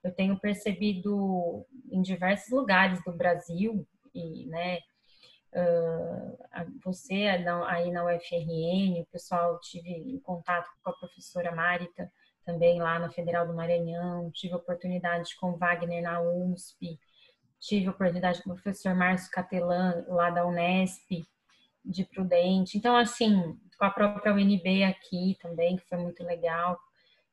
Eu tenho percebido em diversos lugares do Brasil e, né, uh, você aí na UFRN, o pessoal tive contato com a professora Marita também lá na Federal do Maranhão, tive oportunidade com Wagner na USP, tive oportunidade com o professor Márcio Catelan lá da Unesp, de Prudente. Então, assim, com a própria UNB aqui também, que foi muito legal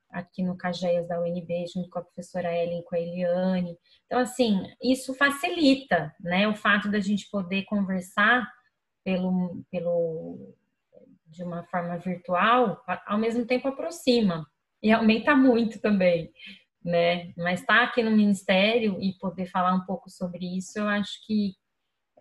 aqui no Cagéias da UNB, junto com a professora Ellen e com a Eliane. Então, assim, isso facilita, né, o fato da gente poder conversar pelo, pelo, de uma forma virtual, ao mesmo tempo aproxima e aumenta muito também, né? Mas estar tá aqui no Ministério e poder falar um pouco sobre isso, eu acho que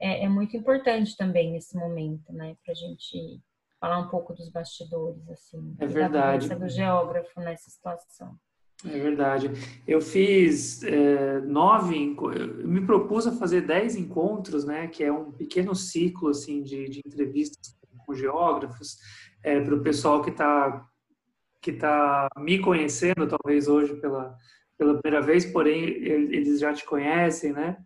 é, é muito importante também nesse momento, né, para a gente falar um pouco dos bastidores, assim. É verdade. Da do geógrafo nessa situação. É verdade. Eu fiz é, nove, eu me propus a fazer dez encontros, né, que é um pequeno ciclo, assim, de, de entrevistas com geógrafos, é, para o pessoal que está que tá me conhecendo, talvez hoje pela, pela primeira vez, porém eles já te conhecem, né?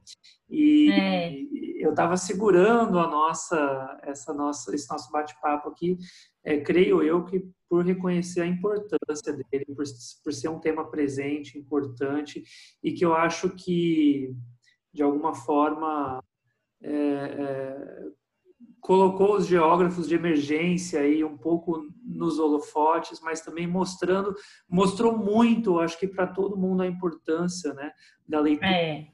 E é. eu estava segurando a nossa, essa nossa, esse nosso bate-papo aqui, é, creio eu que por reconhecer a importância dele, por, por ser um tema presente, importante, e que eu acho que de alguma forma, é, é, colocou os geógrafos de emergência aí um pouco nos holofotes, mas também mostrando, mostrou muito, acho que para todo mundo a importância, né, da leitura é.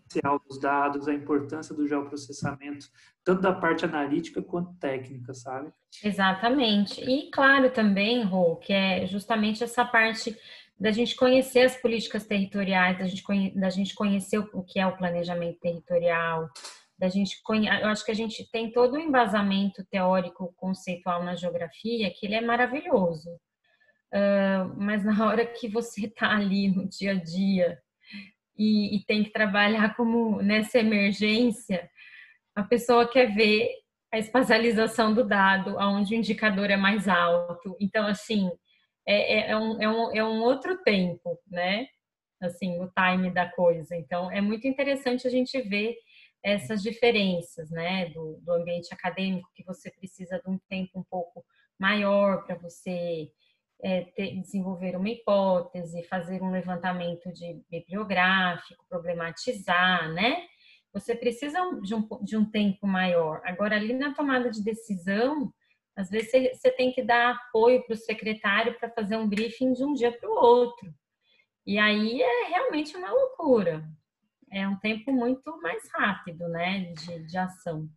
dos dados, a importância do geoprocessamento, tanto da parte analítica quanto técnica, sabe? Exatamente. E claro também, Rô, que é justamente essa parte da gente conhecer as políticas territoriais, da gente, da gente conhecer o que é o planejamento territorial, da gente eu acho que a gente tem todo um embasamento teórico conceitual na geografia que ele é maravilhoso. Uh, mas na hora que você está ali no dia a dia e, e, tem que trabalhar como nessa emergência a pessoa quer ver a espacialização do dado aonde o indicador é mais alto. Então assim é, é, é, um, é, um, é um outro tempo né? Assim o time da coisa. Então é muito interessante a gente ver essas diferenças, né, do, do ambiente acadêmico, que você precisa de um tempo um pouco maior para você é, ter, desenvolver uma hipótese, fazer um levantamento de bibliográfico, problematizar, né? Você precisa de um, de um tempo maior. Agora, ali na tomada de decisão, às vezes você, você tem que dar apoio para o secretário para fazer um briefing de um dia para o outro. E aí é realmente uma loucura é um tempo muito mais rápido, né, de, de ação.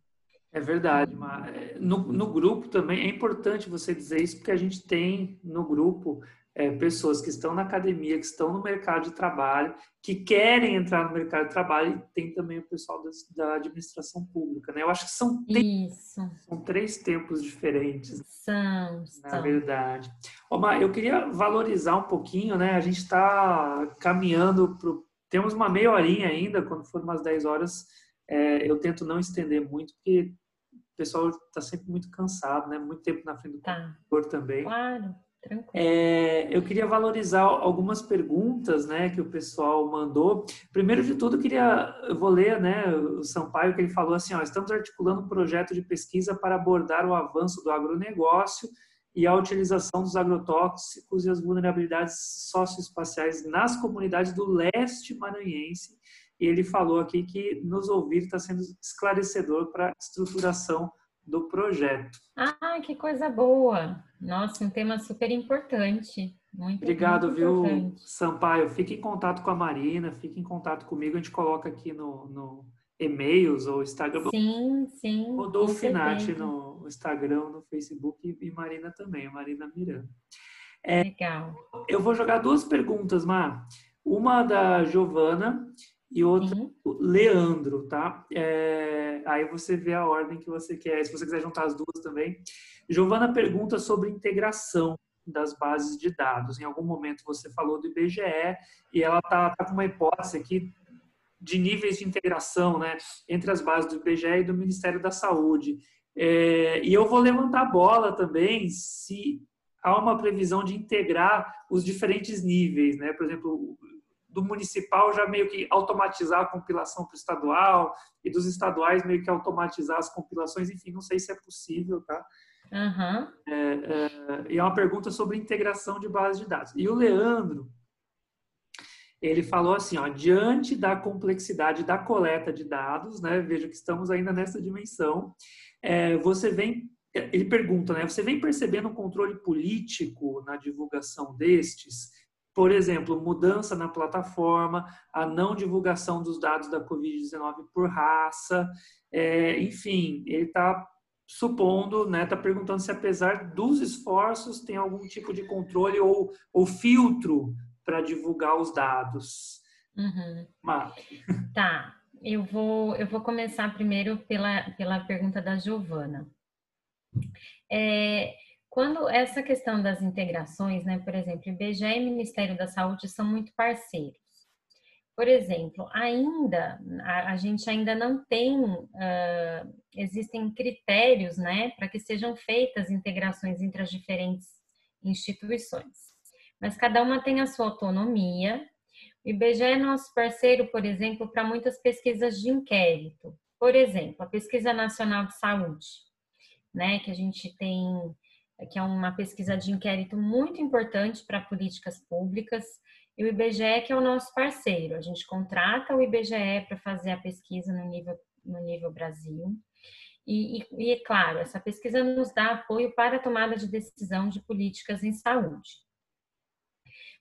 É verdade, mas é, no, no grupo também é importante você dizer isso, porque a gente tem no grupo é, pessoas que estão na academia, que estão no mercado de trabalho, que querem entrar no mercado de trabalho, e tem também o pessoal da, da administração pública, né? Eu acho que são, Isso. são três tempos diferentes. São, na são. verdade. Omar, eu queria valorizar um pouquinho, né? A gente está caminhando para temos uma meia horinha ainda, quando for umas 10 horas, é, eu tento não estender muito, porque o pessoal está sempre muito cansado, né? Muito tempo na frente do tá. computador também. Claro, tranquilo. É, eu queria valorizar algumas perguntas, né, que o pessoal mandou. Primeiro de tudo, eu queria, eu vou ler, né, o Sampaio que ele falou assim, ó, estamos articulando um projeto de pesquisa para abordar o avanço do agronegócio e a utilização dos agrotóxicos e as vulnerabilidades socioespaciais nas comunidades do leste maranhense. E ele falou aqui que nos ouvir está sendo esclarecedor para a estruturação do projeto. Ah, que coisa boa! Nossa, um tema super importante. Muito, Obrigado, muito viu, importante. Sampaio? Fique em contato com a Marina, fique em contato comigo, a gente coloca aqui no, no e-mails ou Instagram. Sim, sim. Rodolfo Finati no Instagram, no Facebook e Marina também, Marina Miranda. É, Legal. Eu vou jogar duas perguntas, Mar. Uma da Giovana e outra do Leandro, tá? É, aí você vê a ordem que você quer. Se você quiser juntar as duas também. Giovana pergunta sobre integração das bases de dados. Em algum momento você falou do IBGE e ela tá, tá com uma hipótese aqui de níveis de integração né, entre as bases do IBGE e do Ministério da Saúde. É, e eu vou levantar a bola também se há uma previsão de integrar os diferentes níveis, né? Por exemplo, do municipal já meio que automatizar a compilação para o estadual e dos estaduais meio que automatizar as compilações, enfim, não sei se é possível, tá? Uhum. É, é, e é uma pergunta sobre integração de bases de dados. E o Leandro, ele falou assim, ó, diante da complexidade da coleta de dados, né, veja que estamos ainda nessa dimensão, é, você vem, ele pergunta, né, você vem percebendo um controle político na divulgação destes? Por exemplo, mudança na plataforma, a não divulgação dos dados da Covid-19 por raça, é, enfim, ele está supondo, né, está perguntando se apesar dos esforços tem algum tipo de controle ou, ou filtro para divulgar os dados. Uhum. Tá, eu vou, eu vou começar primeiro pela, pela pergunta da Giovana. É, quando essa questão das integrações, né, por exemplo, IBGE e Ministério da Saúde são muito parceiros. Por exemplo, ainda a, a gente ainda não tem, uh, existem critérios, né, para que sejam feitas integrações entre as diferentes instituições mas cada uma tem a sua autonomia. O IBGE é nosso parceiro, por exemplo, para muitas pesquisas de inquérito. Por exemplo, a Pesquisa Nacional de Saúde, né, que a gente tem, que é uma pesquisa de inquérito muito importante para políticas públicas. e o IBGE que é o nosso parceiro. A gente contrata o IBGE para fazer a pesquisa no nível, no nível Brasil. E, e, e, é claro, essa pesquisa nos dá apoio para a tomada de decisão de políticas em saúde.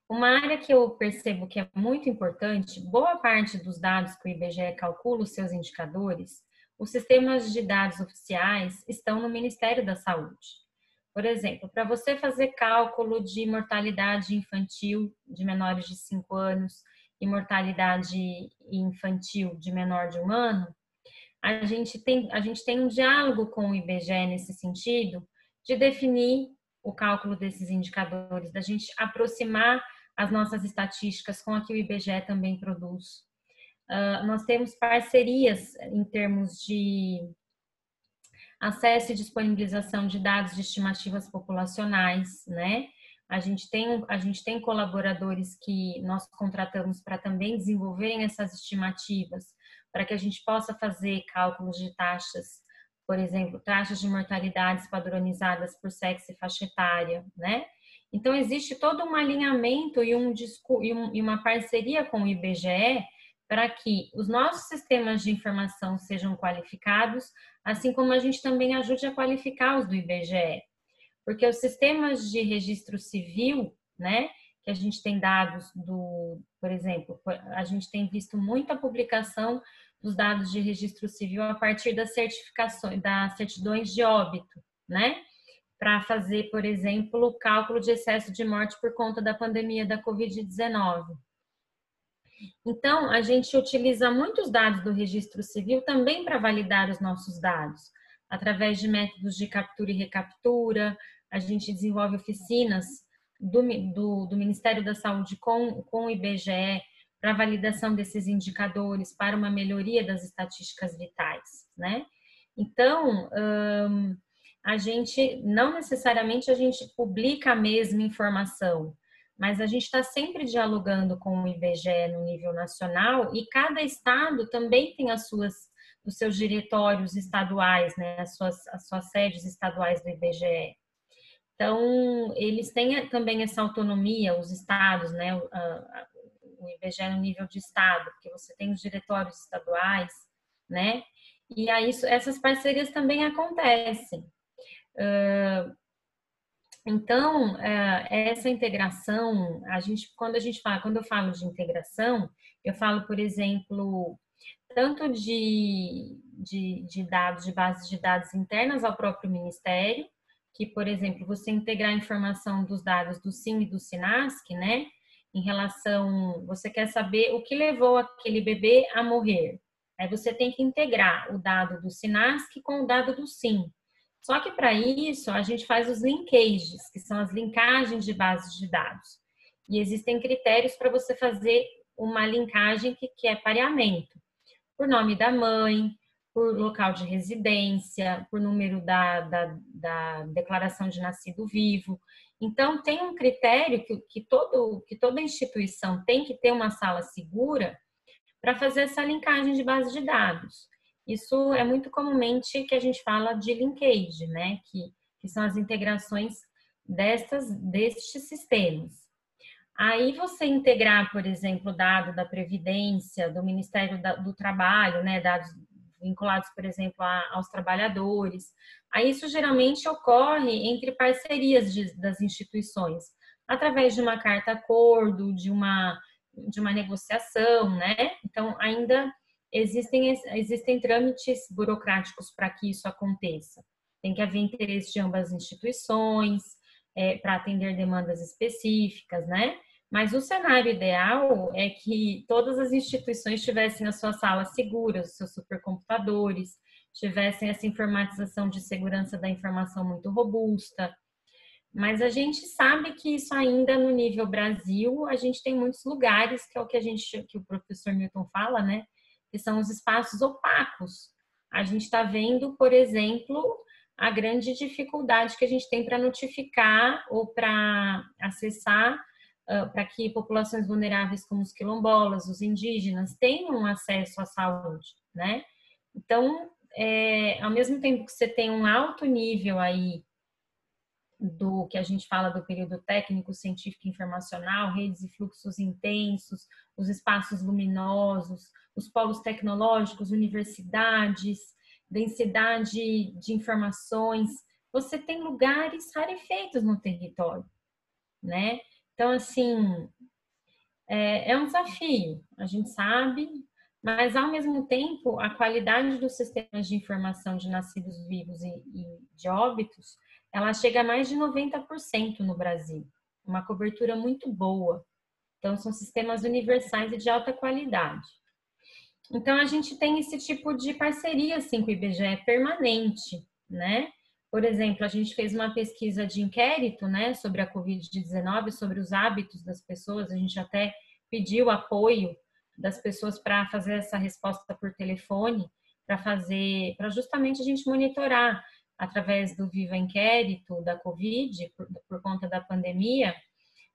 Uma área que eu percebo que é muito importante, boa parte dos dados que o IBGE calcula os seus indicadores, os sistemas de dados oficiais estão no Ministério da Saúde. Por exemplo, para você fazer cálculo de mortalidade infantil de menores de 5 anos e mortalidade infantil de menor de um ano, a gente tem, a gente tem um diálogo com o IBGE nesse sentido de definir o cálculo desses indicadores, da gente aproximar as nossas estatísticas com a que o IBGE também produz. Uh, nós temos parcerias em termos de acesso e disponibilização de dados de estimativas populacionais, né? A gente tem, a gente tem colaboradores que nós contratamos para também desenvolverem essas estimativas, para que a gente possa fazer cálculos de taxas, por exemplo, taxas de mortalidades padronizadas por sexo e faixa etária, né? Então, existe todo um alinhamento e, um, e uma parceria com o IBGE para que os nossos sistemas de informação sejam qualificados, assim como a gente também ajude a qualificar os do IBGE. Porque os sistemas de registro civil, né, que a gente tem dados do, por exemplo, a gente tem visto muita publicação dos dados de registro civil a partir das certificações, das certidões de óbito, né? Para fazer, por exemplo, o cálculo de excesso de morte por conta da pandemia da Covid-19. Então, a gente utiliza muitos dados do registro civil também para validar os nossos dados, através de métodos de captura e recaptura. A gente desenvolve oficinas do, do, do Ministério da Saúde com, com o IBGE para validação desses indicadores, para uma melhoria das estatísticas vitais, né? Então, a gente, não necessariamente a gente publica a mesma informação, mas a gente está sempre dialogando com o IBGE no nível nacional e cada estado também tem as suas os seus diretórios estaduais, né, as suas, as suas sedes estaduais do IBGE. Então, eles têm também essa autonomia, os estados, né, o, IBGE no nível de estado, porque você tem os diretórios estaduais, né, e aí essas parcerias também acontecem. Uh, então, é, essa integração, a gente, quando a gente fala, quando eu falo de integração, eu falo, por exemplo, tanto de, de, de dados, de bases de dados internas ao próprio Ministério, que, por exemplo, você integrar a informação dos dados do SIM e do SINASC, né? Em relação, você quer saber o que levou aquele bebê a morrer. Aí você tem que integrar o dado do SINASC com o dado do SIM. Só que para isso a gente faz os linkages, que são as linkagens de bases de dados. E existem critérios para você fazer uma linkagem que, que é pareamento. Por nome da mãe, por local de residência, por número da, da, da declaração de nascido vivo. Então, tem um critério que, que, todo, que toda instituição tem que ter uma sala segura para fazer essa linkagem de base de dados. Isso é muito comumente que a gente fala de linkage, né? Que, que são as integrações destas, destes sistemas. Aí você integrar, por exemplo, dado da Previdência, do Ministério do Trabalho, né, dados vinculados, por exemplo, a, aos trabalhadores. Aí isso geralmente ocorre entre parcerias de, das instituições, através de uma carta acordo, de uma, de uma negociação, né? Então, ainda existem, existem trâmites burocráticos para que isso aconteça. Tem que haver interesse de ambas as instituições é, para atender demandas específicas, né? Mas o cenário ideal é que todas as instituições tivessem as suas salas seguras, os seus supercomputadores, tivessem essa informatização de segurança da informação muito robusta. Mas a gente sabe que isso ainda no nível Brasil, a gente tem muitos lugares, que é o que a gente, que o professor Milton fala, né? Que são os espaços opacos. A gente está vendo, por exemplo, a grande dificuldade que a gente tem para notificar ou para acessar, uh, para que populações vulneráveis como os quilombolas, os indígenas, tenham acesso à saúde, né? Então, é, ao mesmo tempo que você tem um alto nível aí do que a gente fala do período técnico, científico informacional, redes e fluxos intensos, os espaços luminosos, os polos tecnológicos, universidades, densidade de informações. Você tem lugares rarefeitos no território, né? Então, assim, é, é um desafio, a gente sabe, mas ao mesmo tempo, a qualidade dos sistemas de informação de nascidos vivos e, e de óbitos, ela chega a mais de 90% no Brasil, uma cobertura muito boa. Então, são sistemas universais e de alta qualidade. Então, a gente tem esse tipo de parceria assim, com o IBGE permanente, né? Por exemplo, a gente fez uma pesquisa de inquérito né, sobre a Covid-19, sobre os hábitos das pessoas, a gente até pediu apoio das pessoas para fazer essa resposta por telefone, para fazer, para justamente a gente monitorar através do Viva Inquérito da Covid, por, por conta da pandemia,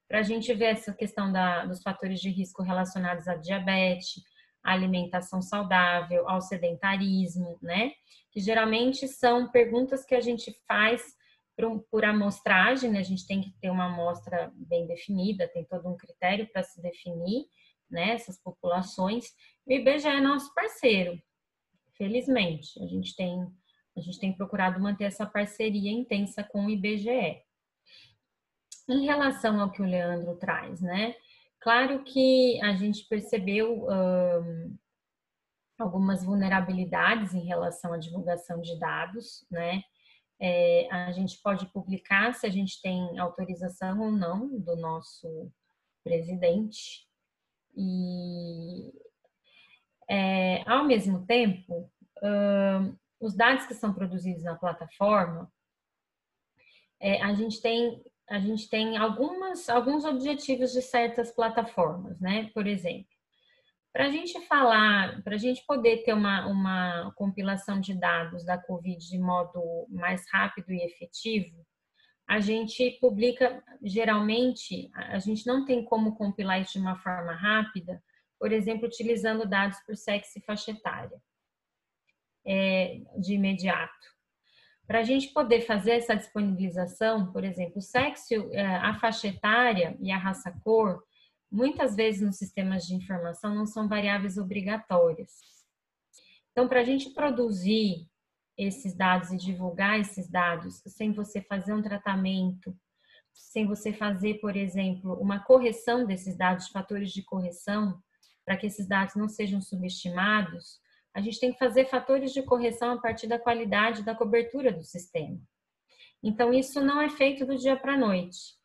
para a gente ver essa questão da, dos fatores de risco relacionados à diabetes, à alimentação saudável, ao sedentarismo, né? Que geralmente são perguntas que a gente faz por, por amostragem, né? A gente tem que ter uma amostra bem definida, tem todo um critério para se definir, né? Essas populações. O IBGE é nosso parceiro, felizmente. A gente tem, a gente tem procurado manter essa parceria intensa com o IBGE. Em relação ao que o Leandro traz, né? Claro que a gente percebeu um, algumas vulnerabilidades em relação à divulgação de dados, né? É, a gente pode publicar se a gente tem autorização ou não do nosso presidente. E, é, ao mesmo tempo, um, os dados que são produzidos na plataforma, é, a gente tem a gente tem algumas, alguns objetivos de certas plataformas, né? Por exemplo, para a gente falar, para a gente poder ter uma, uma compilação de dados da Covid de modo mais rápido e efetivo, a gente publica, geralmente, a gente não tem como compilar isso de uma forma rápida, por exemplo, utilizando dados por sexo e faixa etária, é, de imediato. Para a gente poder fazer essa disponibilização, por exemplo, o sexo, é, a faixa etária e a raça-cor, muitas vezes nos sistemas de informação não são variáveis obrigatórias. Então, para a gente produzir esses dados e divulgar esses dados sem você fazer um tratamento, sem você fazer, por exemplo, uma correção desses dados, fatores de correção, para que esses dados não sejam subestimados, a gente tem que fazer fatores de correção a partir da qualidade da cobertura do sistema. Então, isso não é feito do dia para a noite.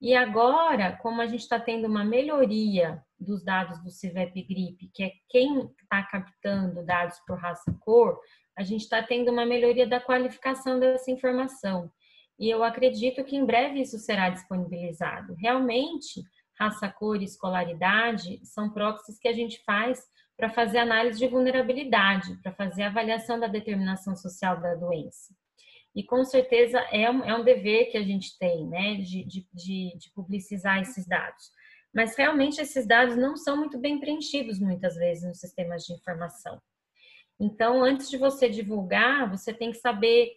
E agora, como a gente está tendo uma melhoria dos dados do CIVEP GRIP, que é quem está captando dados por raça-cor, a gente está tendo uma melhoria da qualificação dessa informação. E eu acredito que em breve isso será disponibilizado. Realmente, raça-cor e escolaridade são proxies que a gente faz para fazer análise de vulnerabilidade, para fazer avaliação da determinação social da doença. E com certeza é um, é um dever que a gente tem, né, de, de, de publicizar esses dados. Mas realmente esses dados não são muito bem preenchidos muitas vezes nos sistemas de informação. Então, antes de você divulgar, você tem que saber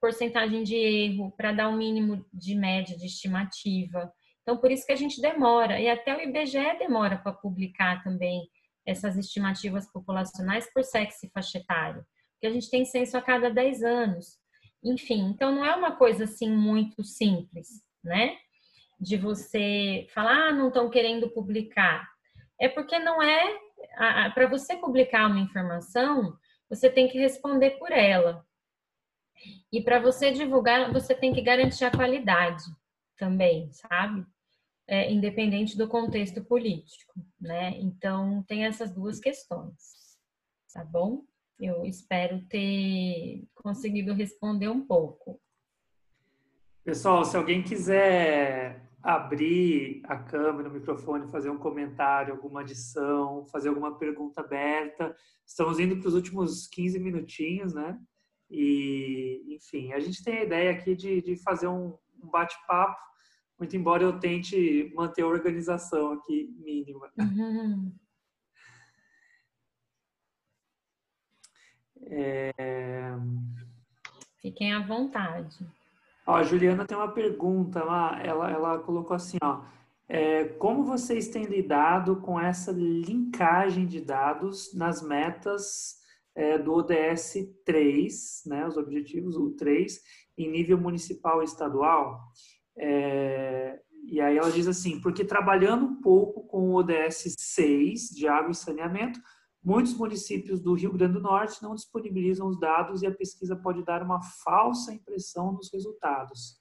porcentagem de erro para dar um mínimo de média de estimativa. Então, por isso que a gente demora. E até o IBGE demora para publicar também essas estimativas populacionais por sexo e faixa etária, porque a gente tem censo a cada 10 anos. Enfim, então não é uma coisa assim muito simples, né? De você falar, ah, não estão querendo publicar. É porque não é. Para você publicar uma informação, você tem que responder por ela. E para você divulgar, você tem que garantir a qualidade também, sabe? É, independente do contexto político, né? Então, tem essas duas questões, tá bom? Eu espero ter conseguido responder um pouco. Pessoal, se alguém quiser abrir a câmera, o microfone, fazer um comentário, alguma adição, fazer alguma pergunta aberta, estamos indo para os últimos 15 minutinhos, né? E, enfim, a gente tem a ideia aqui de, de fazer um, um bate-papo muito embora eu tente manter a organização aqui mínima. Uhum. É... Fiquem à vontade. Ó, a Juliana tem uma pergunta lá, ela, ela colocou assim, ó. É, como vocês têm lidado com essa linkagem de dados nas metas é, do ODS 3, né, os objetivos, o 3, em nível municipal e estadual? É, e aí ela diz assim, porque trabalhando um pouco com o ODS 6, de água e saneamento, muitos municípios do Rio Grande do Norte não disponibilizam os dados e a pesquisa pode dar uma falsa impressão nos resultados.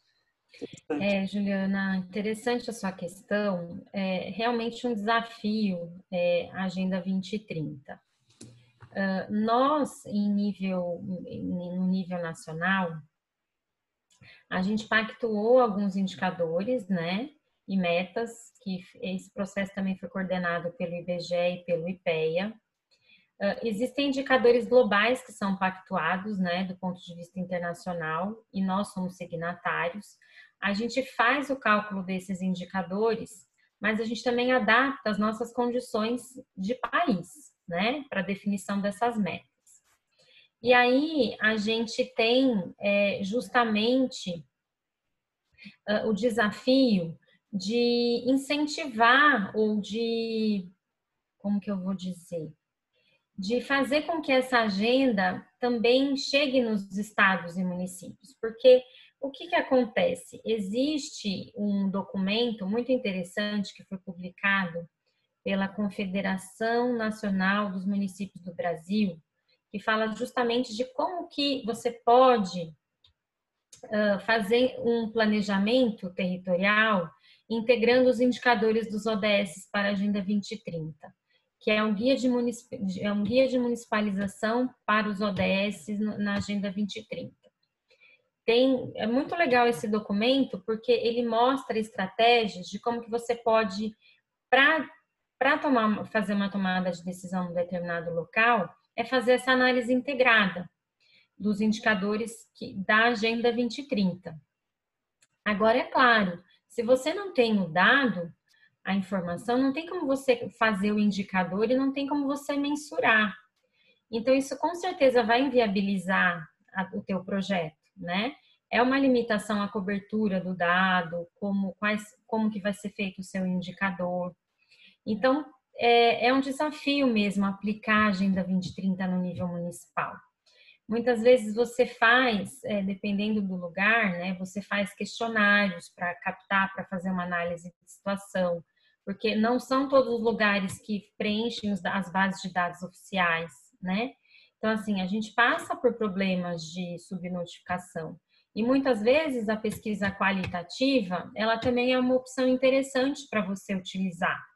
É, Juliana, interessante a sua questão. É realmente um desafio é, a Agenda 2030. Uh, nós, em nível, no nível nacional, a gente pactuou alguns indicadores, né, e metas, que esse processo também foi coordenado pelo IBGE e pelo IPEA. Uh, existem indicadores globais que são pactuados, né, do ponto de vista internacional, e nós somos signatários. A gente faz o cálculo desses indicadores, mas a gente também adapta as nossas condições de país, né, para definição dessas metas. E aí a gente tem é, justamente uh, o desafio de incentivar ou de, como que eu vou dizer, de fazer com que essa agenda também chegue nos estados e municípios, porque o que, que acontece? Existe um documento muito interessante que foi publicado pela Confederação Nacional dos Municípios do Brasil, que fala justamente de como que você pode fazer um planejamento territorial integrando os indicadores dos ODS para a Agenda 2030, que é um guia de, é um guia de municipalização para os ODS na Agenda 2030. Tem, é muito legal esse documento porque ele mostra estratégias de como que você pode, para tomar, fazer uma tomada de decisão em um determinado local, é fazer essa análise integrada dos indicadores que, da Agenda 2030. Agora, é claro, se você não tem o dado, a informação, não tem como você fazer o indicador e não tem como você mensurar. Então, isso com certeza vai inviabilizar a, o teu projeto, né? É uma limitação à cobertura do dado, como, quais, como que vai ser feito o seu indicador. Então, é, é um desafio mesmo aplicar a Agenda 2030 no nível municipal. Muitas vezes você faz, é, dependendo do lugar, né, você faz questionários para captar, para fazer uma análise de situação, porque não são todos os lugares que preenchem as bases de dados oficiais, né? Então, assim, a gente passa por problemas de subnotificação. E muitas vezes a pesquisa qualitativa, ela também é uma opção interessante para você utilizar.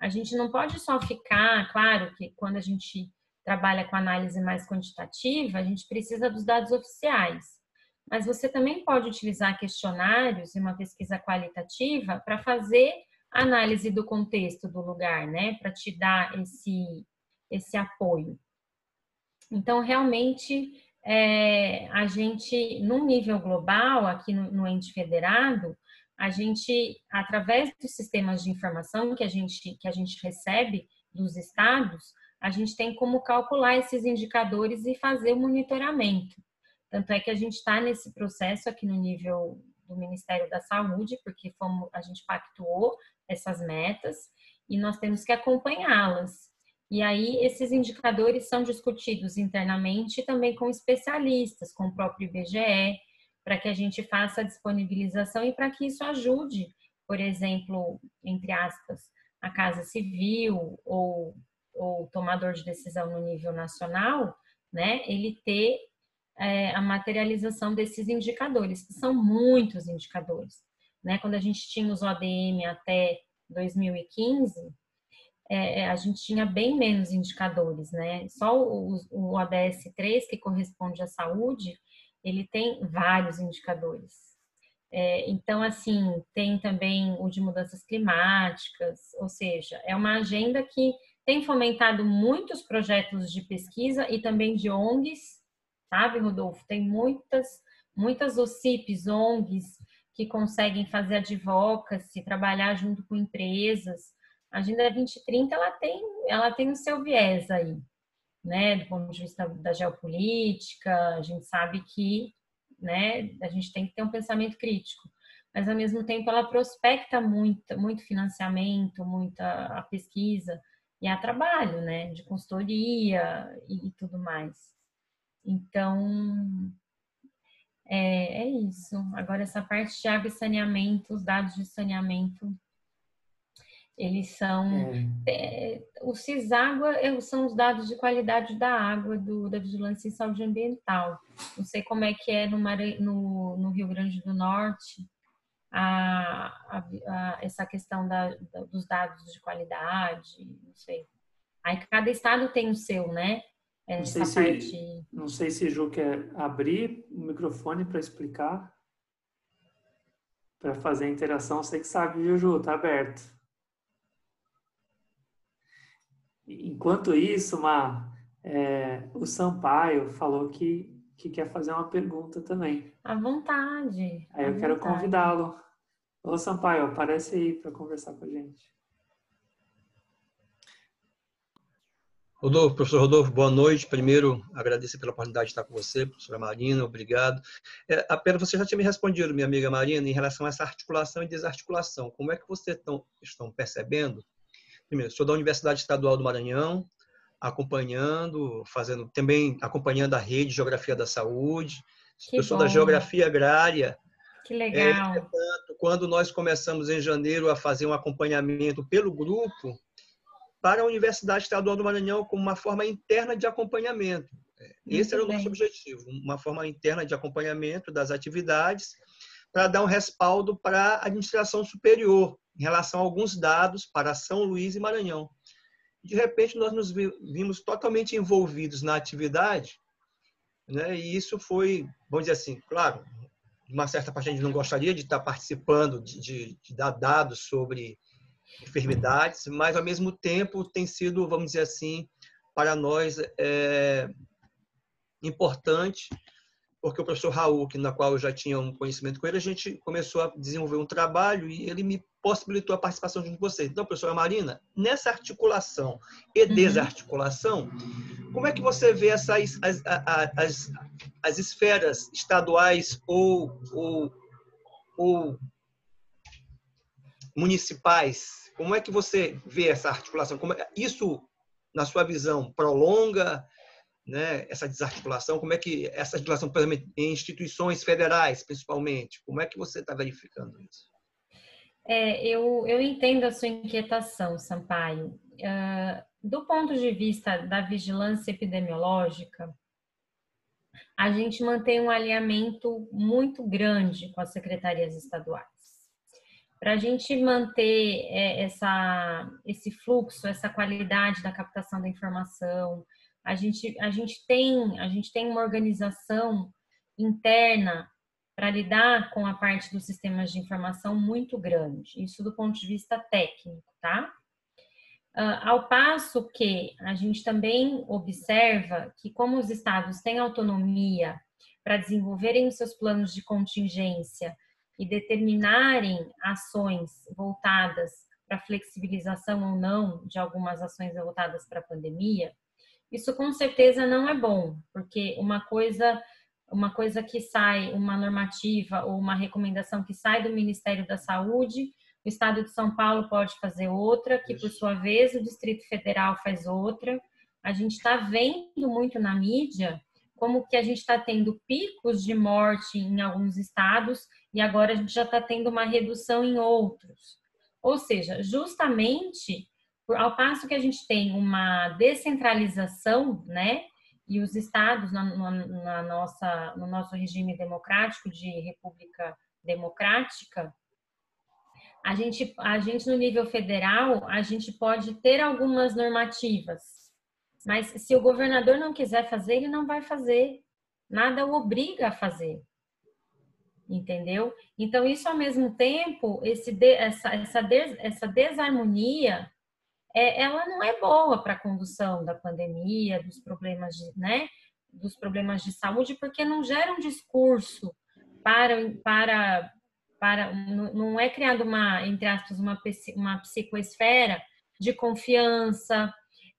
A gente não pode só ficar, claro que quando a gente trabalha com análise mais quantitativa, a gente precisa dos dados oficiais. Mas você também pode utilizar questionários e uma pesquisa qualitativa para fazer análise do contexto do lugar, né? Para te dar esse, esse apoio. Então, realmente, é, a gente, no nível global, aqui no, no ente federado, a gente, através dos sistemas de informação que a gente, que a gente recebe dos estados, a gente tem como calcular esses indicadores e fazer o monitoramento. Tanto é que a gente está nesse processo aqui no nível do Ministério da Saúde, porque fomos, a gente pactuou essas metas e nós temos que acompanhá-las. E aí esses indicadores são discutidos internamente também com especialistas, com o próprio IBGE, para que a gente faça a disponibilização e para que isso ajude, por exemplo, entre aspas, a Casa Civil ou ou tomador de decisão no nível nacional, né, ele ter é, a materialização desses indicadores, que são muitos indicadores. Né? Quando a gente tinha os ODM até 2015, é, é, a gente tinha bem menos indicadores, né? Só o, o ODS 3, que corresponde à saúde, ele tem vários indicadores. É, então, assim, tem também o de mudanças climáticas, ou seja, é uma agenda que tem fomentado muitos projetos de pesquisa e também de ONGs, sabe, Rodolfo? Tem muitas, muitas OCIPs, ONGs, que conseguem fazer advocacy, trabalhar junto com empresas. A Agenda 2030, ela tem, ela tem o seu viés aí, né? Do ponto de vista da geopolítica, a gente sabe que né? A gente tem que ter um pensamento crítico, mas ao mesmo tempo ela prospecta muito, muito financiamento, muita a pesquisa e a trabalho, né? De consultoria e, e tudo mais. Então, é, é, isso. Agora, essa parte de água e saneamento, os dados de saneamento, eles são. É. É, o CISÁGUA são os dados de qualidade da água do, da Vigilância em Saúde Ambiental. Não sei como é que é no, no, no Rio Grande do Norte a, a, a, essa questão da, da, dos dados de qualidade, não sei. Aí cada estado tem o seu, né? Não sei, se, parte... não sei se Ju quer abrir o microfone para explicar, para fazer a interação. Sei que sabe, viu, Ju? Tá aberto. Enquanto isso, Ma, é, o Sampaio falou que, que quer fazer uma pergunta também. À vontade. Aí eu quero convidá-lo. Ô Sampaio, aparece aí para conversar com a gente. Rodolfo, professor Rodolfo, boa noite. Primeiro, agradecer pela oportunidade de estar com você, professora Marina, obrigado. É, apenas você já tinha me respondido, minha amiga Marina, em relação a essa articulação e desarticulação. Como é que vocês estão, estão percebendo? Primeiro, sou da Universidade Estadual do Maranhão, acompanhando, fazendo também acompanhando a rede Geografia da Saúde. Que eu sou da Geografia Agrária. Que legal. É, quando nós começamos em janeiro a fazer um acompanhamento pelo grupo, para a Universidade Estadual do Maranhão como uma forma interna de acompanhamento. É, esse era o nosso objetivo, uma forma interna de acompanhamento das atividades para dar um respaldo para a administração superior em relação a alguns dados para São Luís e Maranhão. De repente, nós nos vimos totalmente envolvidos na atividade, né? e isso foi, vamos dizer assim, claro, uma certa parte a gente não gostaria de estar participando, de, de, de dar dados sobre enfermidades, mas ao mesmo tempo tem sido, vamos dizer assim, para nós é, importante, porque o professor Raul, que na qual eu já tinha um conhecimento com ele, a gente começou a desenvolver um trabalho e ele me possibilitou a participação junto com vocês. Então, professora Marina, nessa articulação e uhum. desarticulação, como é que você vê essas as, as, as esferas estaduais ou, ou, ou municipais como é que você vê essa articulação? Como é, isso, na sua visão, prolonga né, essa desarticulação? Como é que essa articulação, em instituições federais, principalmente, como é que você está verificando isso? É, eu, eu entendo a sua inquietação, Sampaio. Uh, do ponto de vista da vigilância epidemiológica, a gente mantém um alinhamento muito grande com as secretarias estaduais para a gente manter é, essa, esse fluxo, essa qualidade da captação da informação, a gente, a gente, tem, a gente tem uma organização interna para lidar com a parte dos sistemas de informação muito grande, isso do ponto de vista técnico, tá? Uh, ao passo que a gente também observa que, como os estados têm autonomia para desenvolverem os seus planos de contingência e determinarem ações voltadas para flexibilização ou não de algumas ações voltadas para a pandemia, isso com certeza não é bom, porque uma coisa uma coisa que sai, uma normativa ou uma recomendação que sai do Ministério da Saúde, o Estado de São Paulo pode fazer outra, que por sua vez o Distrito Federal faz outra. A gente está vendo muito na mídia como que a gente está tendo picos de morte em alguns estados e agora a gente já está tendo uma redução em outros. Ou seja, justamente ao passo que a gente tem uma descentralização, né, e os estados na, na, nossa, no nosso regime democrático de república democrática, a gente, a gente no nível federal, a gente pode ter algumas normativas, mas se o governador não quiser fazer, ele não vai fazer. Nada o obriga a fazer. Entendeu? Então, isso ao mesmo tempo, esse essa, essa, essa desarmonia, é, ela não é boa para a condução da pandemia, dos problemas de, né, dos problemas de saúde, porque não gera um discurso para, para, para não é criado uma, entre aspas, uma, uma psicoesfera de confiança,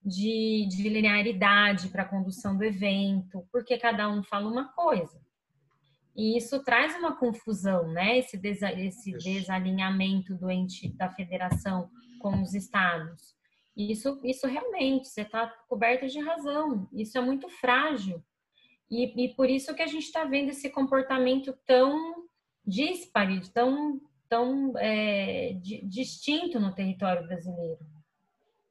de, de linearidade para a condução do evento, porque cada um fala uma coisa. E isso traz uma confusão, né? Esse, desa esse desalinhamento do ente da federação com os estados. Isso, isso realmente, você está coberto de razão. Isso é muito frágil. E, e por isso que a gente está vendo esse comportamento tão dispare, tão, tão é, distinto no território brasileiro.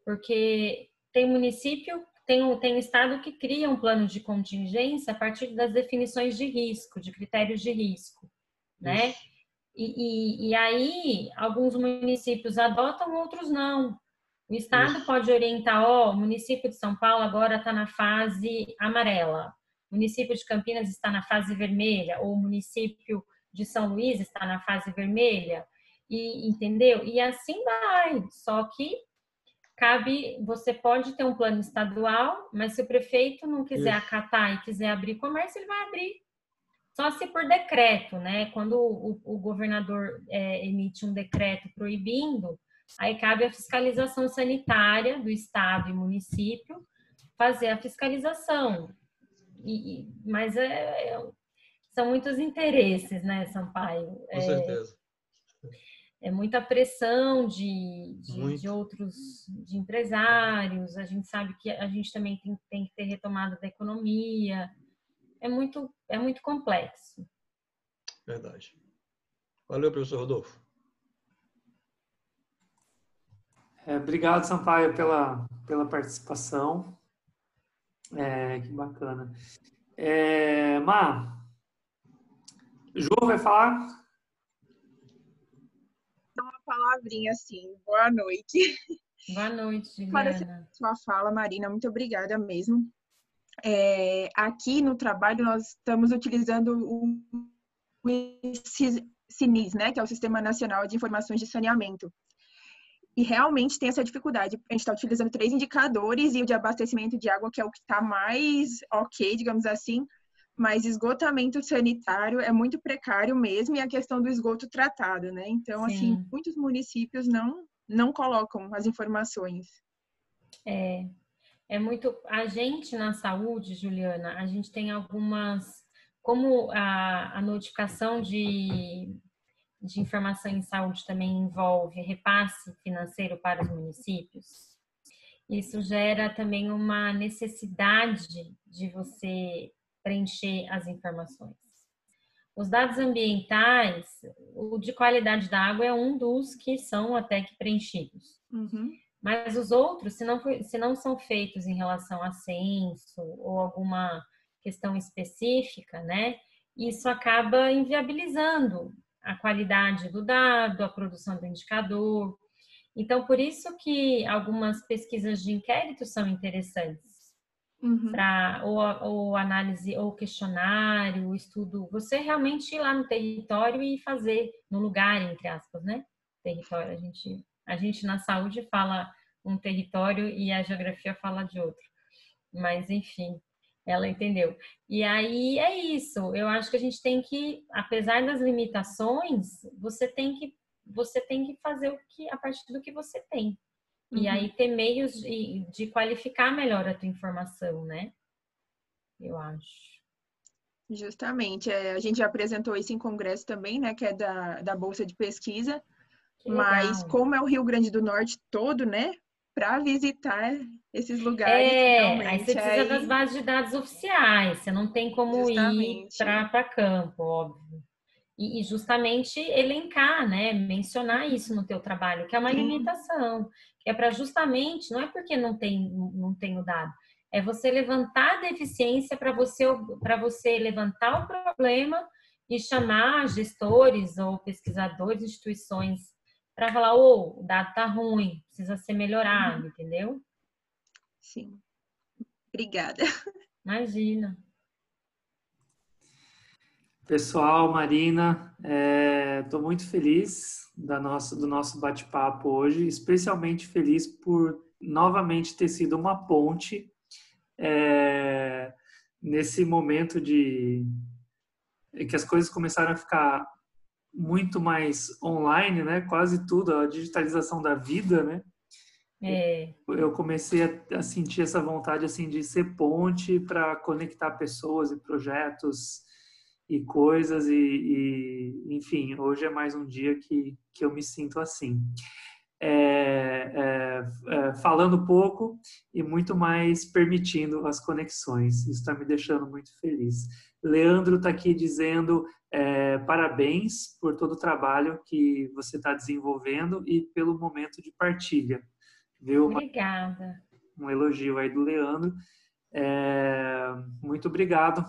Porque tem município, tem, tem estado que cria um plano de contingência a partir das definições de risco, de critérios de risco, né? E, e, e, aí, alguns municípios adotam, outros não. O Estado Isso. pode orientar, ó, o município de São Paulo agora está na fase amarela, o município de Campinas está na fase vermelha, ou o município de São Luís está na fase vermelha, e entendeu? E assim vai. Só que cabe, você pode ter um plano estadual, mas se o prefeito não quiser Isso. acatar e quiser abrir comércio, ele vai abrir. Só se por decreto, né? Quando o, o governador é, emite um decreto proibindo, aí cabe a fiscalização sanitária do estado e município fazer a fiscalização. E, mas é, é, são muitos interesses, né, Sampaio? Com é, certeza. É muita pressão de, de, de, outros de empresários. A gente sabe que a gente também tem, tem que ter retomada da economia. É muito, é muito complexo. Verdade. Valeu, professor Rodolfo. É, obrigado, Sampaio, pela, pela participação. É, que bacana. É, Má, Ju vai falar? Uma palavrinha assim. Boa noite. Boa noite, Juliana. sua fala, Marina, muito obrigada mesmo. É, aqui no trabalho nós estamos utilizando o, o CINIS, né, que é o Sistema Nacional de Informações de Saneamento e realmente tem essa dificuldade. A gente está utilizando três indicadores e o de abastecimento de água, que é o que está mais ok, digamos assim, mas esgotamento sanitário é muito precário mesmo e a questão do esgoto tratado, né? Então, assim, Sim. assim, muitos municípios não, não colocam as informações. É, é muito. A gente na saúde, Juliana, a gente tem algumas. Como a, a notificação de de informação em saúde também envolve repasse financeiro para os municípios, isso gera também uma necessidade de você preencher as informações. Os dados ambientais, o de qualidade da água é um dos que são até que preenchidos. Uhum. Mas os outros, se não, se não são feitos em relação a censo ou alguma questão específica, né, isso acaba inviabilizando a qualidade do dado, a produção do indicador. Então, por isso que algumas pesquisas de inquérito são interessantes. Uhum. Para ou, ou análise, ou questionário, estudo, você realmente ir lá no território e fazer no lugar, entre aspas, né? Território, a gente, a gente na saúde fala um território e a geografia fala de outro. Mas, enfim, ela entendeu. E aí é isso. Eu acho que a gente tem que, apesar das limitações, você tem que você tem que fazer o que a partir do que você tem. Uhum. E aí ter meios de, de qualificar melhor a tua informação, né? Eu acho. Justamente. É, a gente já apresentou isso em congresso também, né? Que é da, da Bolsa de Pesquisa. Mas como é o Rio Grande do Norte todo, né? Para visitar esses lugares. É, aí você precisa aí... das bases de dados oficiais, você não tem como justamente. ir para campo, óbvio. E, e, justamente elencar, né, mencionar isso no teu trabalho, que é uma Sim. limitação, que é para justamente, não é porque não tem, não tem o dado, é você levantar a deficiência para você, para você levantar o problema e chamar gestores ou pesquisadores, instituições, para falar, ô, oh, o dado tá ruim, precisa ser melhorado, uhum. entendeu? Sim. Obrigada. Imagina. Pessoal, Marina, estou é, muito feliz da nossa, do nosso bate-papo hoje, especialmente feliz por novamente ter sido uma ponte é, nesse momento de que as coisas começaram a ficar muito mais online, né? Quase tudo, a digitalização da vida, né? É. Eu comecei a, sentir essa vontade assim de ser ponte para conectar pessoas e projetos e coisas e, e, enfim, hoje é mais um dia que, que eu me sinto assim. É, é, é, falando pouco e muito mais permitindo as conexões. Isso está me deixando muito feliz. Leandro está aqui dizendo é, parabéns por todo o trabalho que você está desenvolvendo e pelo momento de partilha. Viu? Obrigada. Um elogio aí do Leandro. É, muito obrigado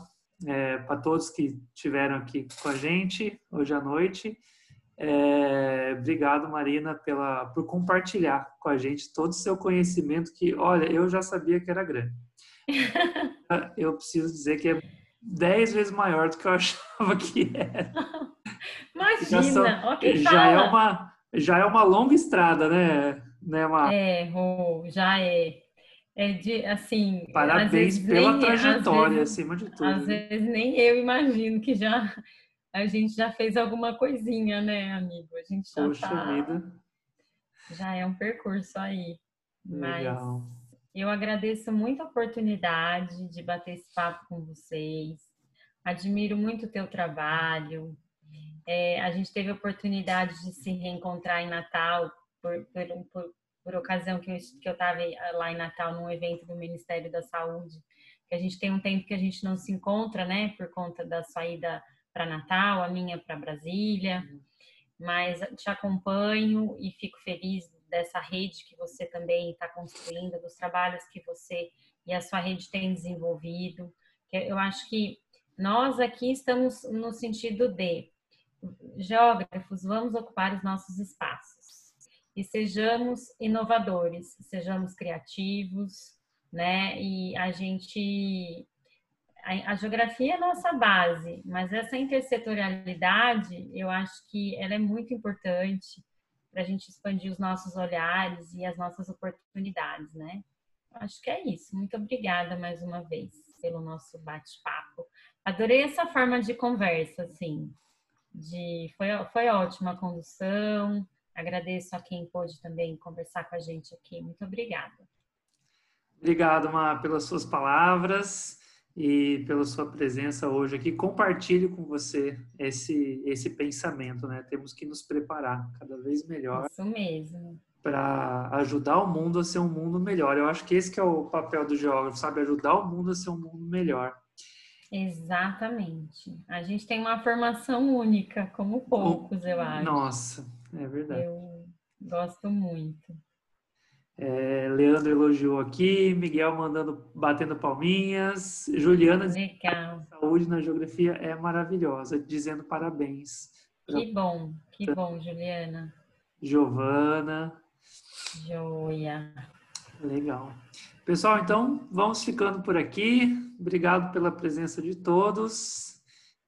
é, para todos que estiveram aqui com a gente hoje à noite. É, obrigado, Marina, pela, por compartilhar com a gente todo o seu conhecimento, que, olha, eu já sabia que era grande. eu preciso dizer que é dez vezes maior do que eu achava que era. Imagina, já, são, okay, já é uma já é uma longa estrada, né, né Mar? É, já é. É de, assim... Parabéns pela nem, trajetória, vezes, acima de tudo. Às vezes nem eu imagino que já a gente já fez alguma coisinha, né, amigo? A gente já Poxa tá... vida. Já é um percurso aí. Legal. Mas eu agradeço muito a oportunidade de bater esse papo com vocês. Admiro muito o teu trabalho. É, a gente teve a oportunidade de se reencontrar em Natal por, por, por por ocasião que eu estava lá em Natal num evento do Ministério da Saúde, que a gente tem um tempo que a gente não se encontra, né, por conta da saída para Natal, a minha para Brasília, mas te acompanho e fico feliz dessa rede que você também está construindo, dos trabalhos que você e a sua rede têm desenvolvido. Eu acho que nós aqui estamos no sentido de geógrafos, vamos ocupar os nossos espaços e sejamos inovadores, sejamos criativos, né? E a gente a, geografia é a nossa base, mas essa intersetorialidade, eu acho que ela é muito importante para a gente expandir os nossos olhares e as nossas oportunidades, né? Acho que é isso. Muito obrigada mais uma vez pelo nosso bate-papo. Adorei essa forma de conversa, assim. De, foi, foi ótima a condução, Agradeço a quem pôde também conversar com a gente aqui. Muito obrigada. Obrigado, Mar, pelas suas palavras e pela sua presença hoje aqui. Compartilho com você esse, esse pensamento, né? Temos que nos preparar cada vez melhor. Isso mesmo. Para ajudar o mundo a ser um mundo melhor. Eu acho que esse que é o papel do geógrafo, sabe? Ajudar o mundo a ser um mundo melhor. Exatamente. A gente tem uma formação única, como poucos, eu acho. Nossa, é verdade. Eu gosto muito. É, Leandro elogiou aqui, Miguel mandando, batendo palminhas, Juliana Legal. saúde na geografia é maravilhosa, dizendo parabéns. Que bom, que bom, Juliana. Giovana. Joia. Legal. Pessoal, então vamos ficando por aqui. Obrigado pela presença de todos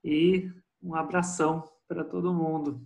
e um abração para todo mundo.